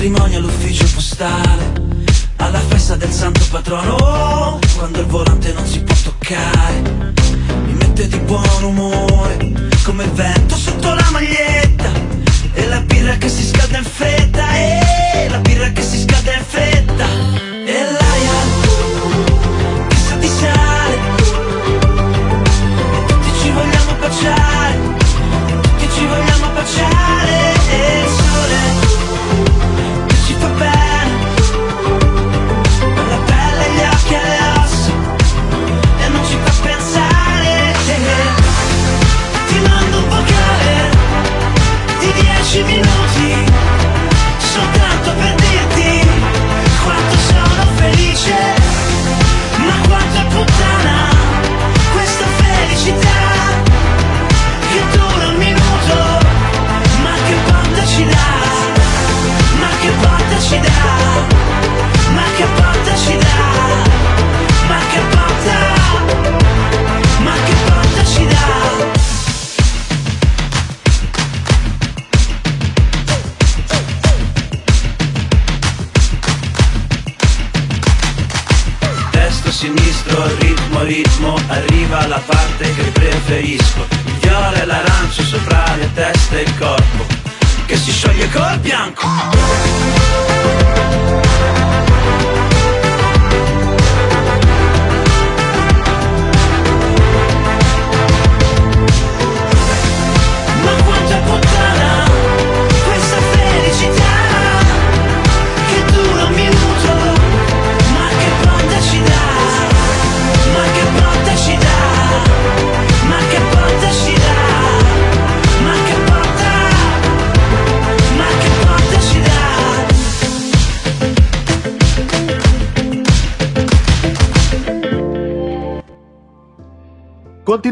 ai matrimoni all'ufficio postale alla festa del santo patrono quando il volante non si può toccare. Mi mette di buon umore come il vento sotto la maglietta e la birra che si scalda in fretta e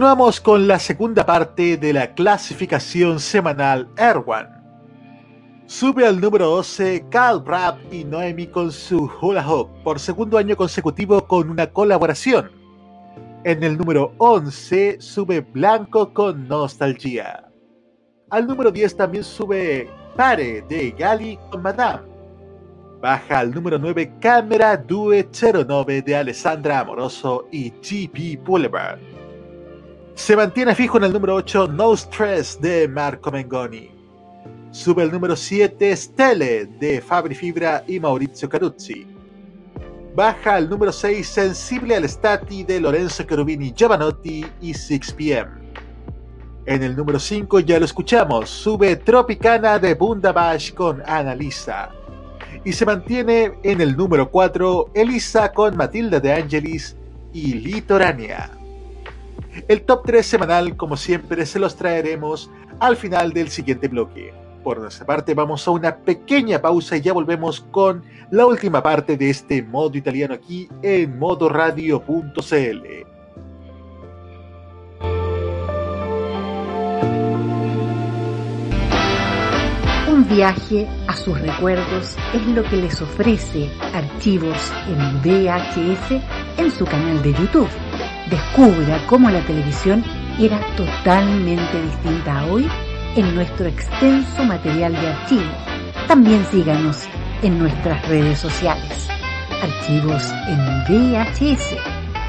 Continuamos con la segunda parte de la clasificación semanal Erwan. Sube al número 12 Cal Brab y Noemi con su Hula Hoop por segundo año consecutivo con una colaboración. En el número 11 sube Blanco con Nostalgia. Al número 10 también sube Pare de Gali con Madame. Baja al número 9 Cámara Due 09 de Alessandra Amoroso y GP Boulevard. Se mantiene fijo en el número 8 No Stress de Marco Mengoni. Sube el número 7 Stelle de Fabri Fibra y Maurizio Caruzzi. Baja al número 6 Sensible al Stati de Lorenzo Cherubini Giovanotti y 6pm. En el número 5 ya lo escuchamos, sube Tropicana de Bundabash con Annalisa. Y se mantiene en el número 4 Elisa con Matilda de Angelis y Litorania. El top 3 semanal, como siempre, se los traeremos al final del siguiente bloque. Por nuestra parte, vamos a una pequeña pausa y ya volvemos con la última parte de este modo italiano aquí en modoradio.cl. Un viaje a sus recuerdos es lo que les ofrece Archivos en VHS en su canal de YouTube. Descubra cómo la televisión era totalmente distinta a hoy en nuestro extenso material de archivo. También síganos en nuestras redes sociales. Archivos en VHS,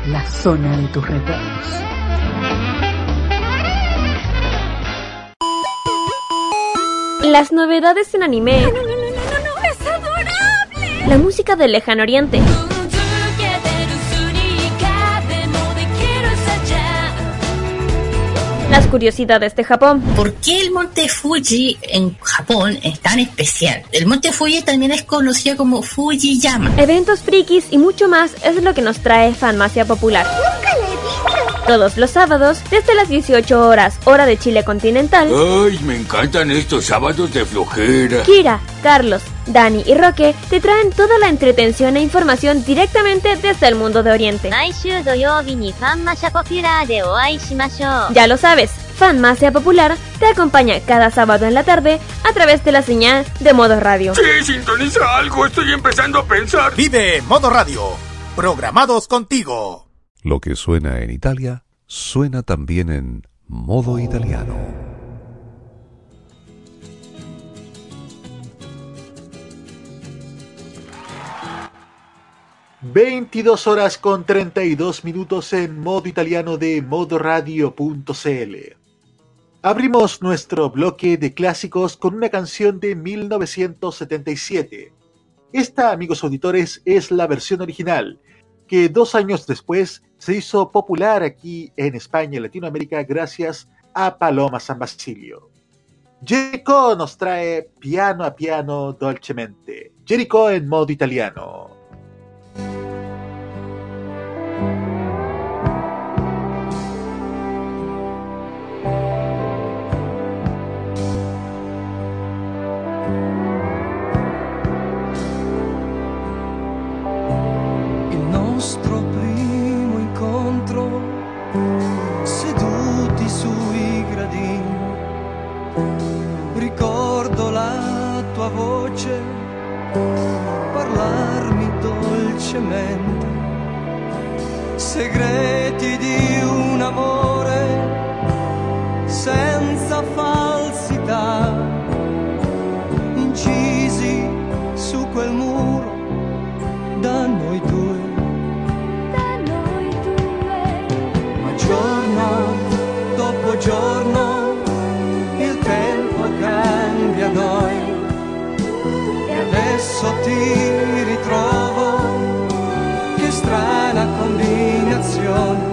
la zona de tus recuerdos. Las novedades en anime. ¡No, no, no, no, no! ¡Es adorable! La música del lejano oriente. Las curiosidades de Japón. ¿Por qué el monte Fuji en Japón es tan especial? El monte Fuji también es conocido como Fujiyama. Eventos frikis y mucho más es lo que nos trae Fanmacia Popular. Todos los sábados, desde las 18 horas, hora de Chile continental, Ay, me encantan estos sábados de flojera. Kira, Carlos, Dani y Roque te traen toda la entretención e información directamente desde el mundo de Oriente. Ya lo sabes, Fanmasia Popular te acompaña cada sábado en la tarde a través de la señal de Modo Radio. Sí, sintoniza algo, estoy empezando a pensar. Vive Modo Radio, programados contigo. Lo que suena en Italia, suena también en Modo Italiano. ...22 horas con 32 minutos en modo italiano de modoradio.cl. Abrimos nuestro bloque de clásicos con una canción de 1977. Esta, amigos auditores, es la versión original, que dos años después se hizo popular aquí en España y Latinoamérica gracias a Paloma San Basilio. Jericho nos trae piano a piano dolcemente. Jericho en modo italiano. Nostro primo incontro seduti sui gradini. Ricordo la tua voce parlarmi dolcemente. Segreti di un amore senza falsità giorno il tempo cambia noi e adesso ti ritrovo. Che strana combinazione.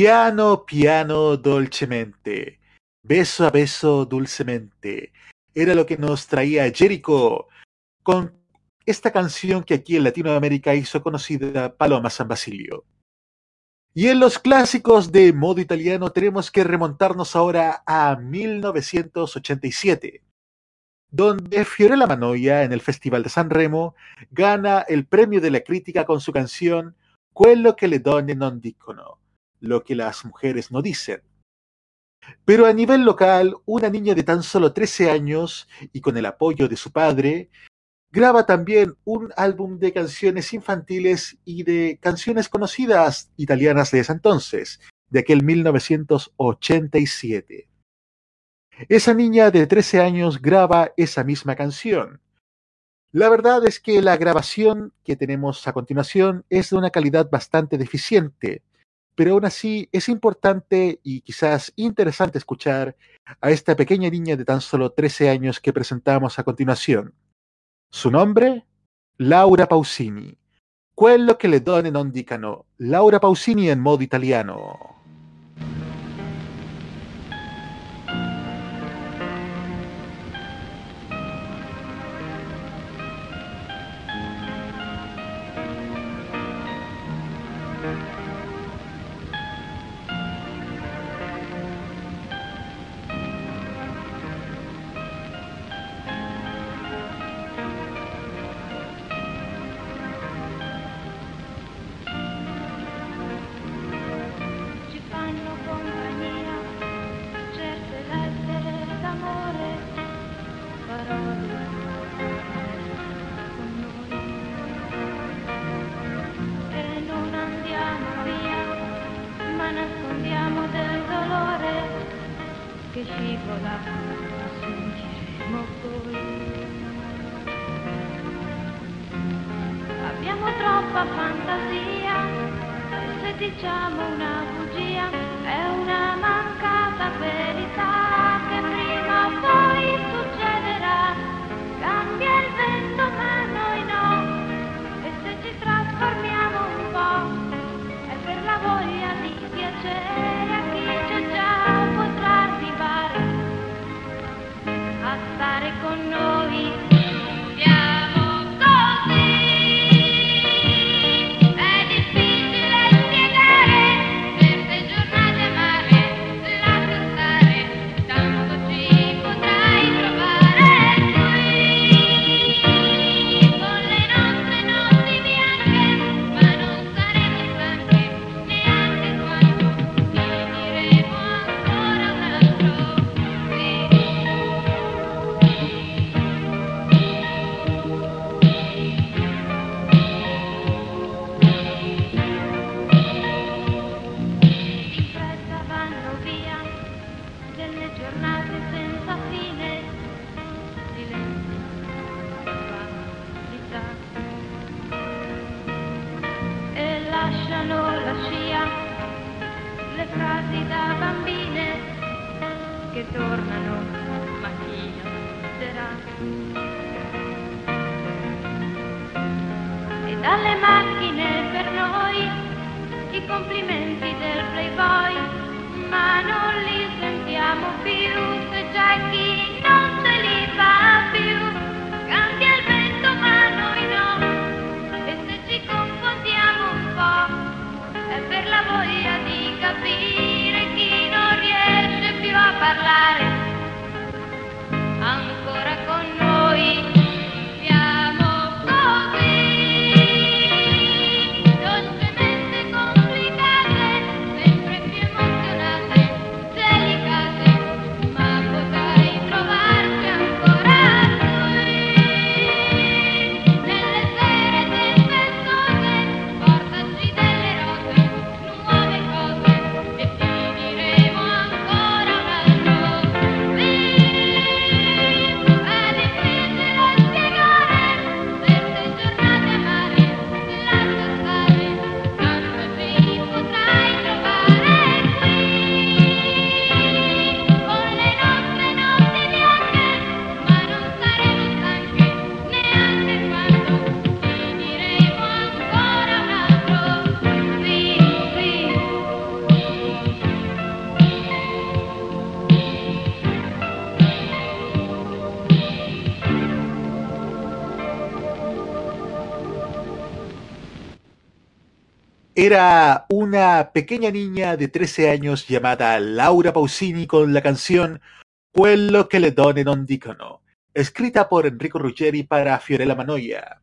Piano, piano, dolcemente. Beso a beso, dulcemente. Era lo que nos traía Jericho con esta canción que aquí en Latinoamérica hizo conocida Paloma San Basilio. Y en los clásicos de modo italiano tenemos que remontarnos ahora a 1987, donde Fiorella Manoia en el Festival de San Remo gana el premio de la crítica con su canción Quello che le donne non dicono, lo que las mujeres no dicen. Pero a nivel local, una niña de tan solo 13 años y con el apoyo de su padre, graba también un álbum de canciones infantiles y de canciones conocidas italianas de ese entonces, de aquel 1987. Esa niña de 13 años graba esa misma canción. La verdad es que la grabación que tenemos a continuación es de una calidad bastante deficiente, pero aún así es importante y quizás interesante escuchar a esta pequeña niña de tan solo 13 años que presentamos a continuación. Su nombre? Laura Pausini. Quello che le donne non dicano. Laura Pausini en modo italiano. Era una pequeña niña de 13 años llamada Laura Pausini con la canción Quello che le donne non dicono, escrita por Enrico Ruggeri para Fiorella Manoia.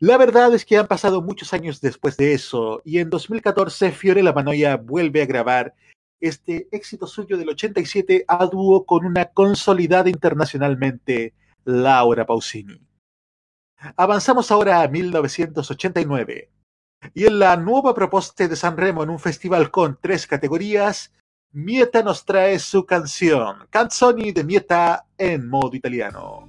La verdad es que han pasado muchos años después de eso, y en 2014 Fiorella Manoia vuelve a grabar este éxito suyo del 87 a dúo con una consolidada internacionalmente Laura Pausini. Avanzamos ahora a 1989. En la nuova proposta de Sanremo en un festival con tres categorías, Mieta nos trae su canción, Canzoni de Mieta en modo italiano.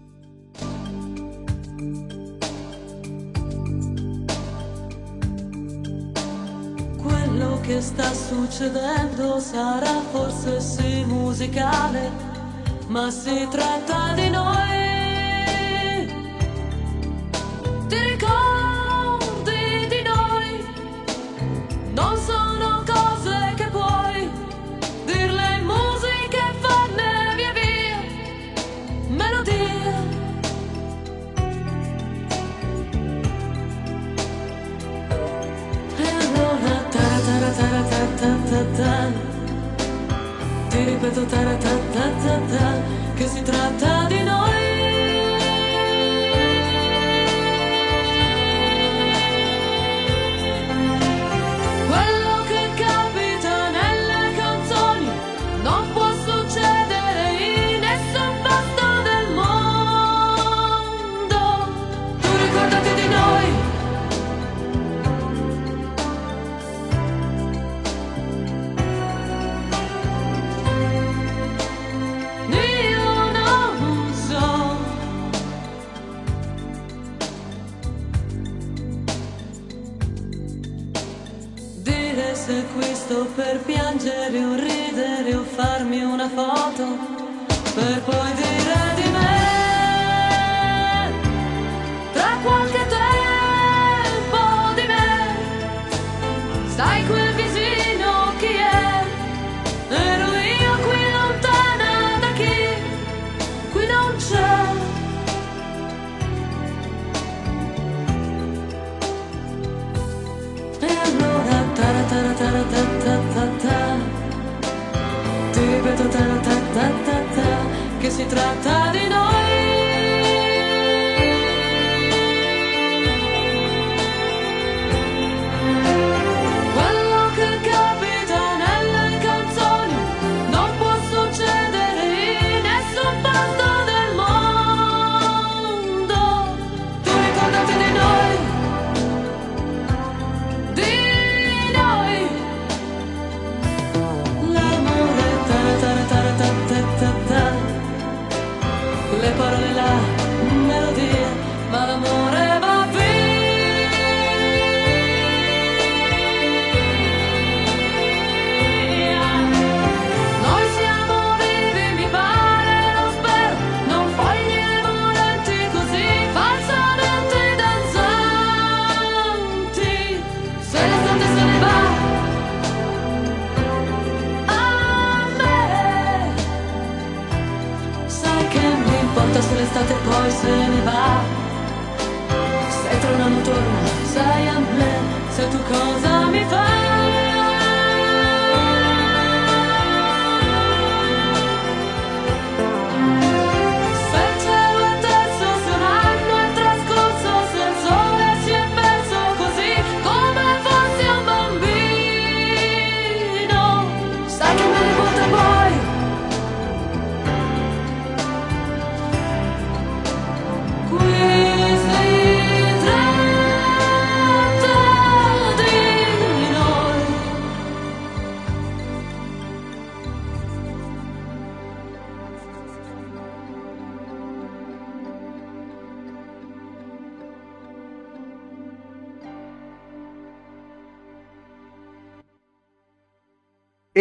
Quello che sta succedendo sarà forse sì musicale, ma si tratta di noi. Ta Ti ripeto ta ta ta ta Che si tratta di noi dire se qui sto per piangere o ridere o farmi una foto per poi dire di me. Tra qualche tempo di me sai quel Ti ta ta ta ta Che si tratta di noi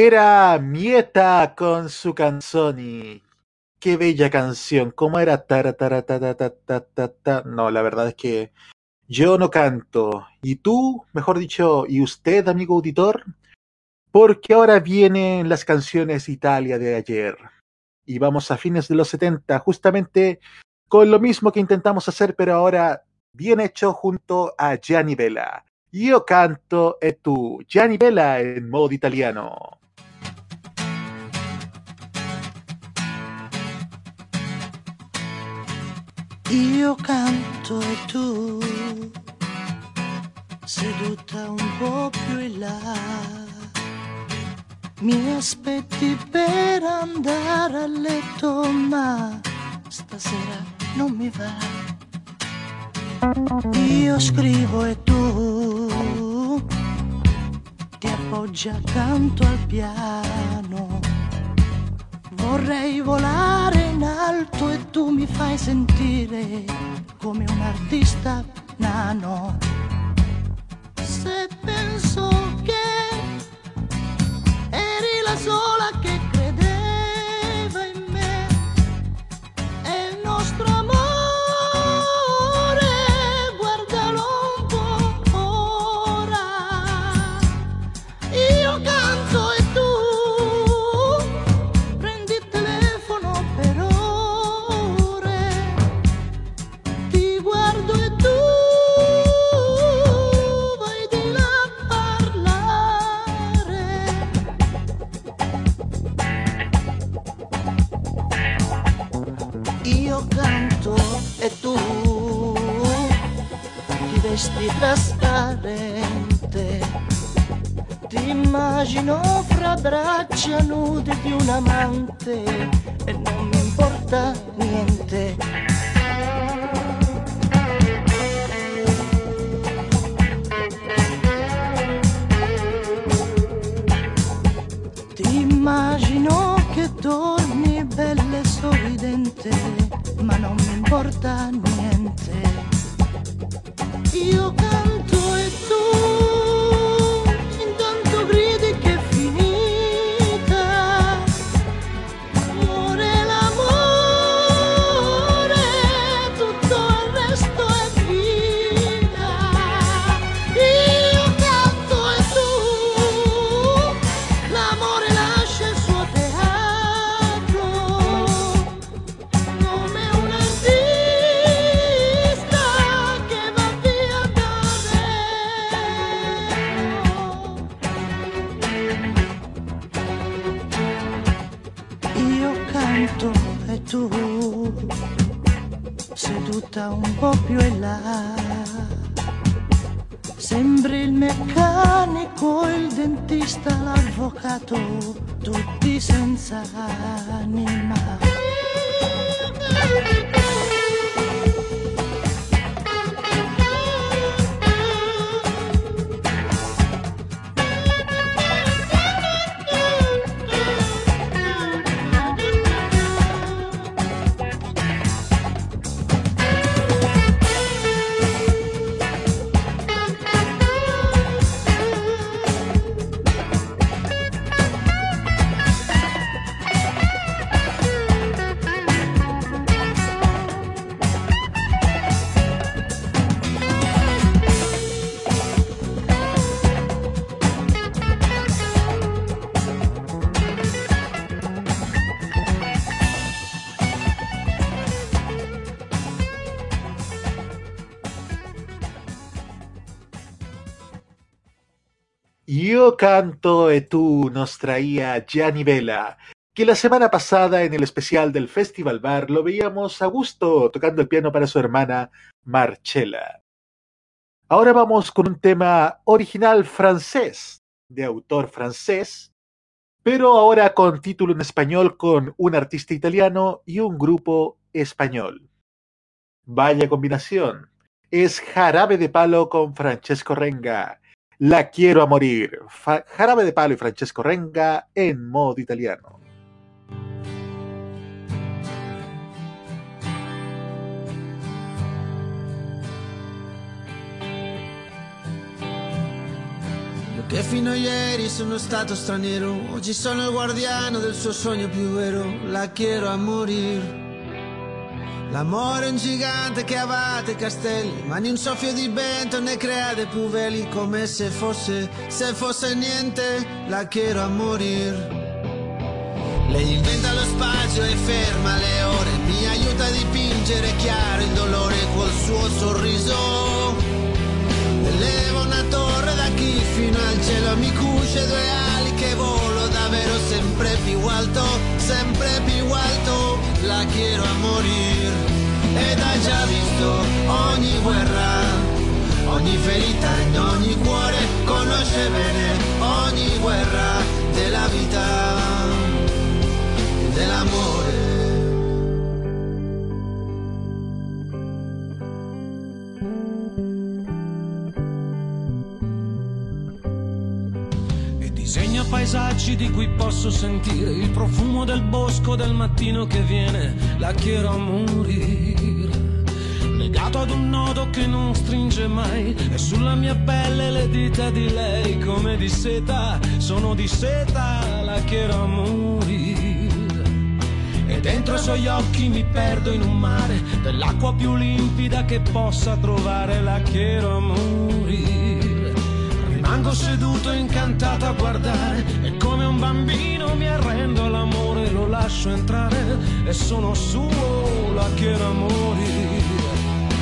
Era Mieta con su canzoni. Qué bella canción. ¿Cómo era? No, la verdad es que yo no canto. ¿Y tú? Mejor dicho, ¿y usted, amigo auditor? Porque ahora vienen las canciones Italia de ayer. Y vamos a fines de los 70, justamente con lo mismo que intentamos hacer, pero ahora bien hecho junto a Gianni Vela. Io canto e tu, Gianni Bella in modo italiano. Io canto e tu seduta un po' più in là. Mi aspetti per andare a letto, ma stasera non mi va. Io scrivo e tu ti appoggi accanto al piano. Vorrei volare alto e tu mi fai sentire come un artista nano. Se penso che eri la sola che braccia nude di un amante e non mi importa niente. Ti immagino che torni bella e sorridente, ma non mi importa niente. Canto e tú nos traía Gianni Vela, que la semana pasada en el especial del Festival Bar lo veíamos a gusto tocando el piano para su hermana Marcella. Ahora vamos con un tema original francés, de autor francés, pero ahora con título en español con un artista italiano y un grupo español. Vaya combinación. Es Jarabe de Palo con Francesco Renga. La quiero a morir. Jarabe de Palo y Francesco Renga en modo italiano. Io che fino a ieri sono stato straniero, oggi sono il guardiano del suo sogno più la quiero a morir. L'amore è un gigante che abbatte castelli, ma in un soffio di vento ne crea dei più veli, come se fosse, se fosse niente, la quiero a morir. Lei inventa lo spazio e ferma le ore, mi aiuta a dipingere chiaro il dolore col suo sorriso. Eleva una torre fino al cielo mi cuce due ali che volo davvero sempre più alto, sempre più alto, la quiero a morir. Ed hai già visto ogni guerra, ogni ferita in ogni cuore, conosce bene ogni guerra della vita, dell'amore. Disegna paesaggi di cui posso sentire il profumo del bosco del mattino che viene, la quiero a morire. Legato ad un nodo che non stringe mai e sulla mia pelle le dita di lei come di seta, sono di seta, la quiero a morire. E dentro i suoi occhi mi perdo in un mare dell'acqua più limpida che possa trovare, la quiero a morire. Rimango seduto incantato a guardare e come un bambino mi arrendo all'amore, lo lascio entrare e sono suo, la a morire.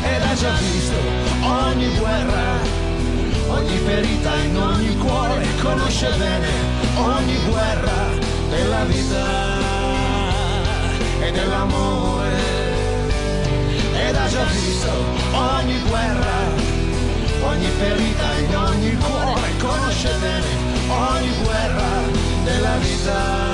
Ed hai già visto ogni guerra, ogni ferita in ogni cuore, conosce bene ogni guerra della vita e dell'amore. Ed hai già visto ogni guerra, ogni ferita in ogni cuore, conosce bene ogni guerra della vita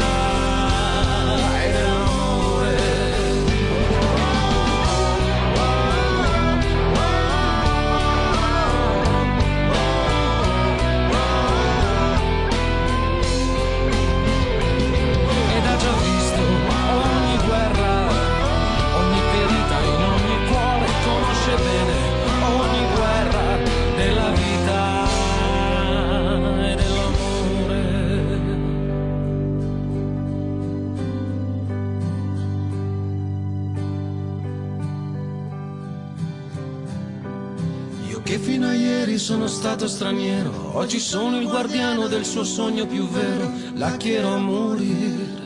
stato straniero, oggi sono il guardiano del suo sogno più vero, la quiero a morire.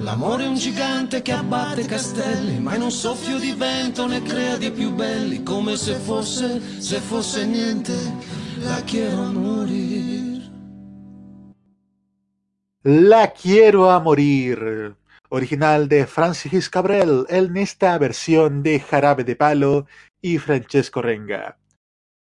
L'amore è un gigante che abbatte castelli, ma in un soffio di vento ne crea di più belli, come se fosse, se fosse niente, la quiero a morire. La quiero a morir. Original de Francis Cabrel en esta versión de Jarabe de Palo y Francesco Renga.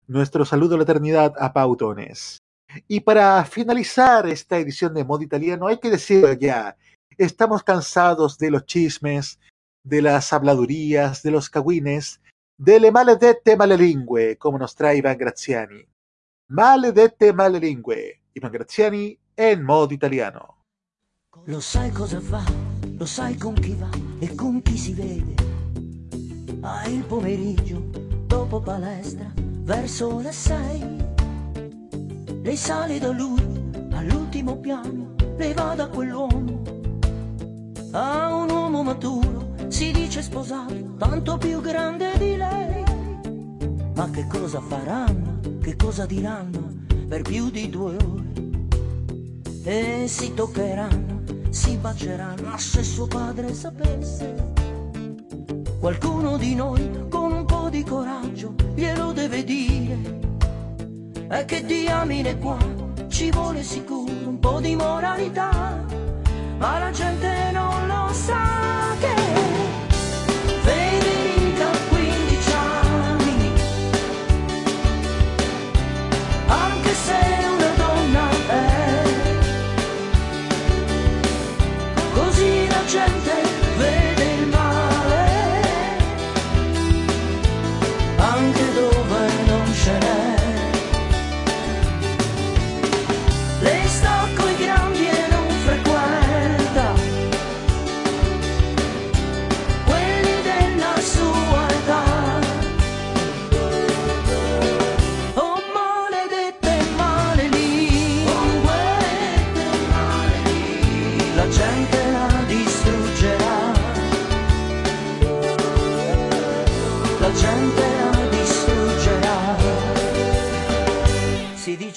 Nuestro saludo a la eternidad a Pautones. Y para finalizar esta edición de modo italiano, hay que decirlo ya, estamos cansados de los chismes, de las habladurías, de los cagüines, delle maledette malelingue, como nos trae Iván Graziani. Maledette malelingue, Iván Graziani en modo italiano. Lo sai cosa fa, lo sai con chi va e con chi si vede. Ah, il pomeriggio, dopo palestra, verso le sei. Lei sale da lui all'ultimo piano, lei va da quell'uomo. A un uomo maturo, si dice sposato, tanto più grande di lei. Ma che cosa faranno, che cosa diranno per più di due ore? E si toccheranno, si baceranno, se suo padre sapesse, qualcuno di noi con un di coraggio glielo deve dire. E che diamine qua ci vuole sicuro un po' di moralità, ma la gente non lo sa che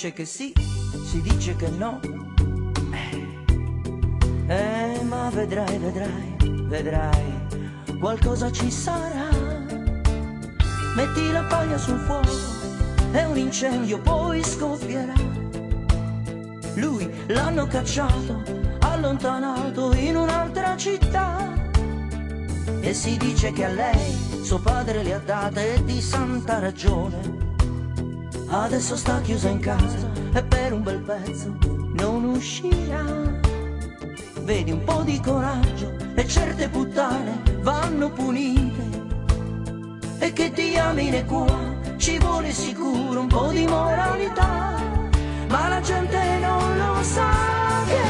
dice che sì, si dice che no. Eh, ma vedrai, vedrai, vedrai, qualcosa ci sarà. Metti la paglia sul fuoco e un incendio poi scoppierà. Lui l'hanno cacciato, allontanato in un'altra città. E si dice che a lei suo padre le ha date di santa ragione. Adesso sta chiusa in casa e per un bel pezzo non uscirà. Vedi un po' di coraggio e certe puttane vanno punite. E che diamine qua ci vuole sicuro un po' di moralità. Ma la gente non lo sa che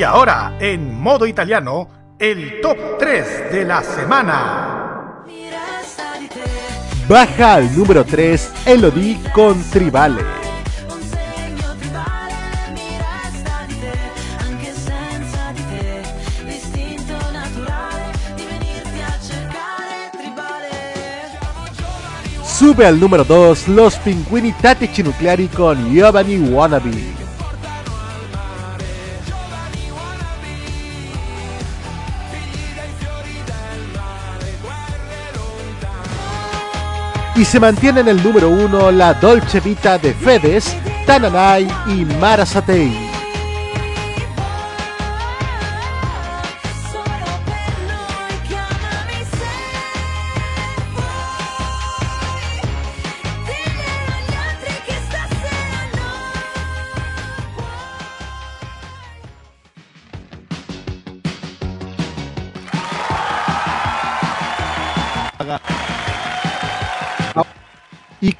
Y ahora, en modo italiano, el top 3 de la semana. Baja al número 3 Elodie con Tribale. Sube al número 2 Los Pinguini Tattici Nucleari con Giovanni Wannabe. Y se mantiene en el número 1 la Dolce Vita de Fedes, Tananai y Mara Satei.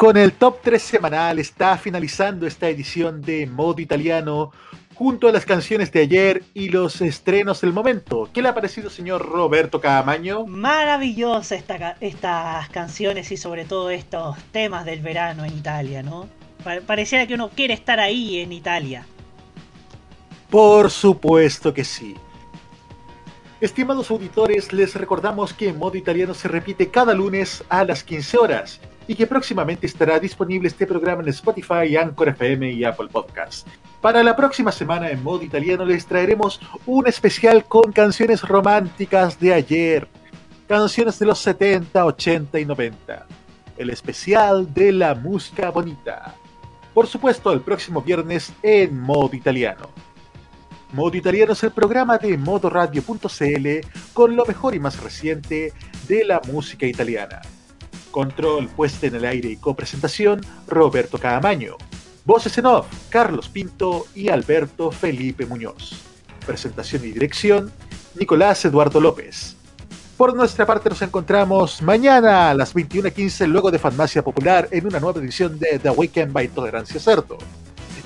Con el top 3 semanal está finalizando esta edición de Modo Italiano junto a las canciones de ayer y los estrenos del momento. ¿Qué le ha parecido, señor Roberto Camaño? Maravillosa esta estas canciones y sobre todo estos temas del verano en Italia, ¿no? Pa- Pareciera que uno quiere estar ahí en Italia. Por supuesto que sí. Estimados auditores, les recordamos que Modo Italiano se repite cada lunes a las 15 horas y que próximamente estará disponible este programa en Spotify, Anchor FM y Apple Podcast. Para la próxima semana en Modo Italiano les traeremos un especial con canciones románticas de ayer, canciones de los 70, 80 y 90. El especial de la música bonita. Por supuesto, el próximo viernes en Modo Italiano. Modo Italiano es el programa de modoradio.cl con lo mejor y más reciente de la música italiana. Control, puesta en el aire y copresentación, Roberto Caamaño. Voces en off, Carlos Pinto y Alberto Felipe Muñoz. Presentación y dirección, Nicolás Eduardo López. Por nuestra parte nos encontramos mañana a las 21.15 luego de Farmacia Popular en una nueva edición de The Weekend by Tolerancia Cerdo.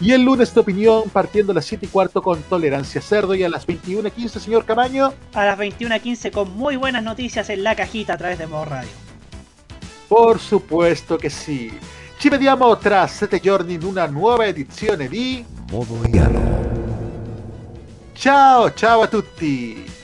Y el lunes de opinión partiendo a las 7 y cuarto con Tolerancia Cerdo y a las 21.15, señor Camaño. A las 21.15 con muy buenas noticias en la cajita a través de Modo Radio. Por supuesto che sì. Ci vediamo tra sette giorni in una nuova edizione di Modo. Ciao, ciao a tutti!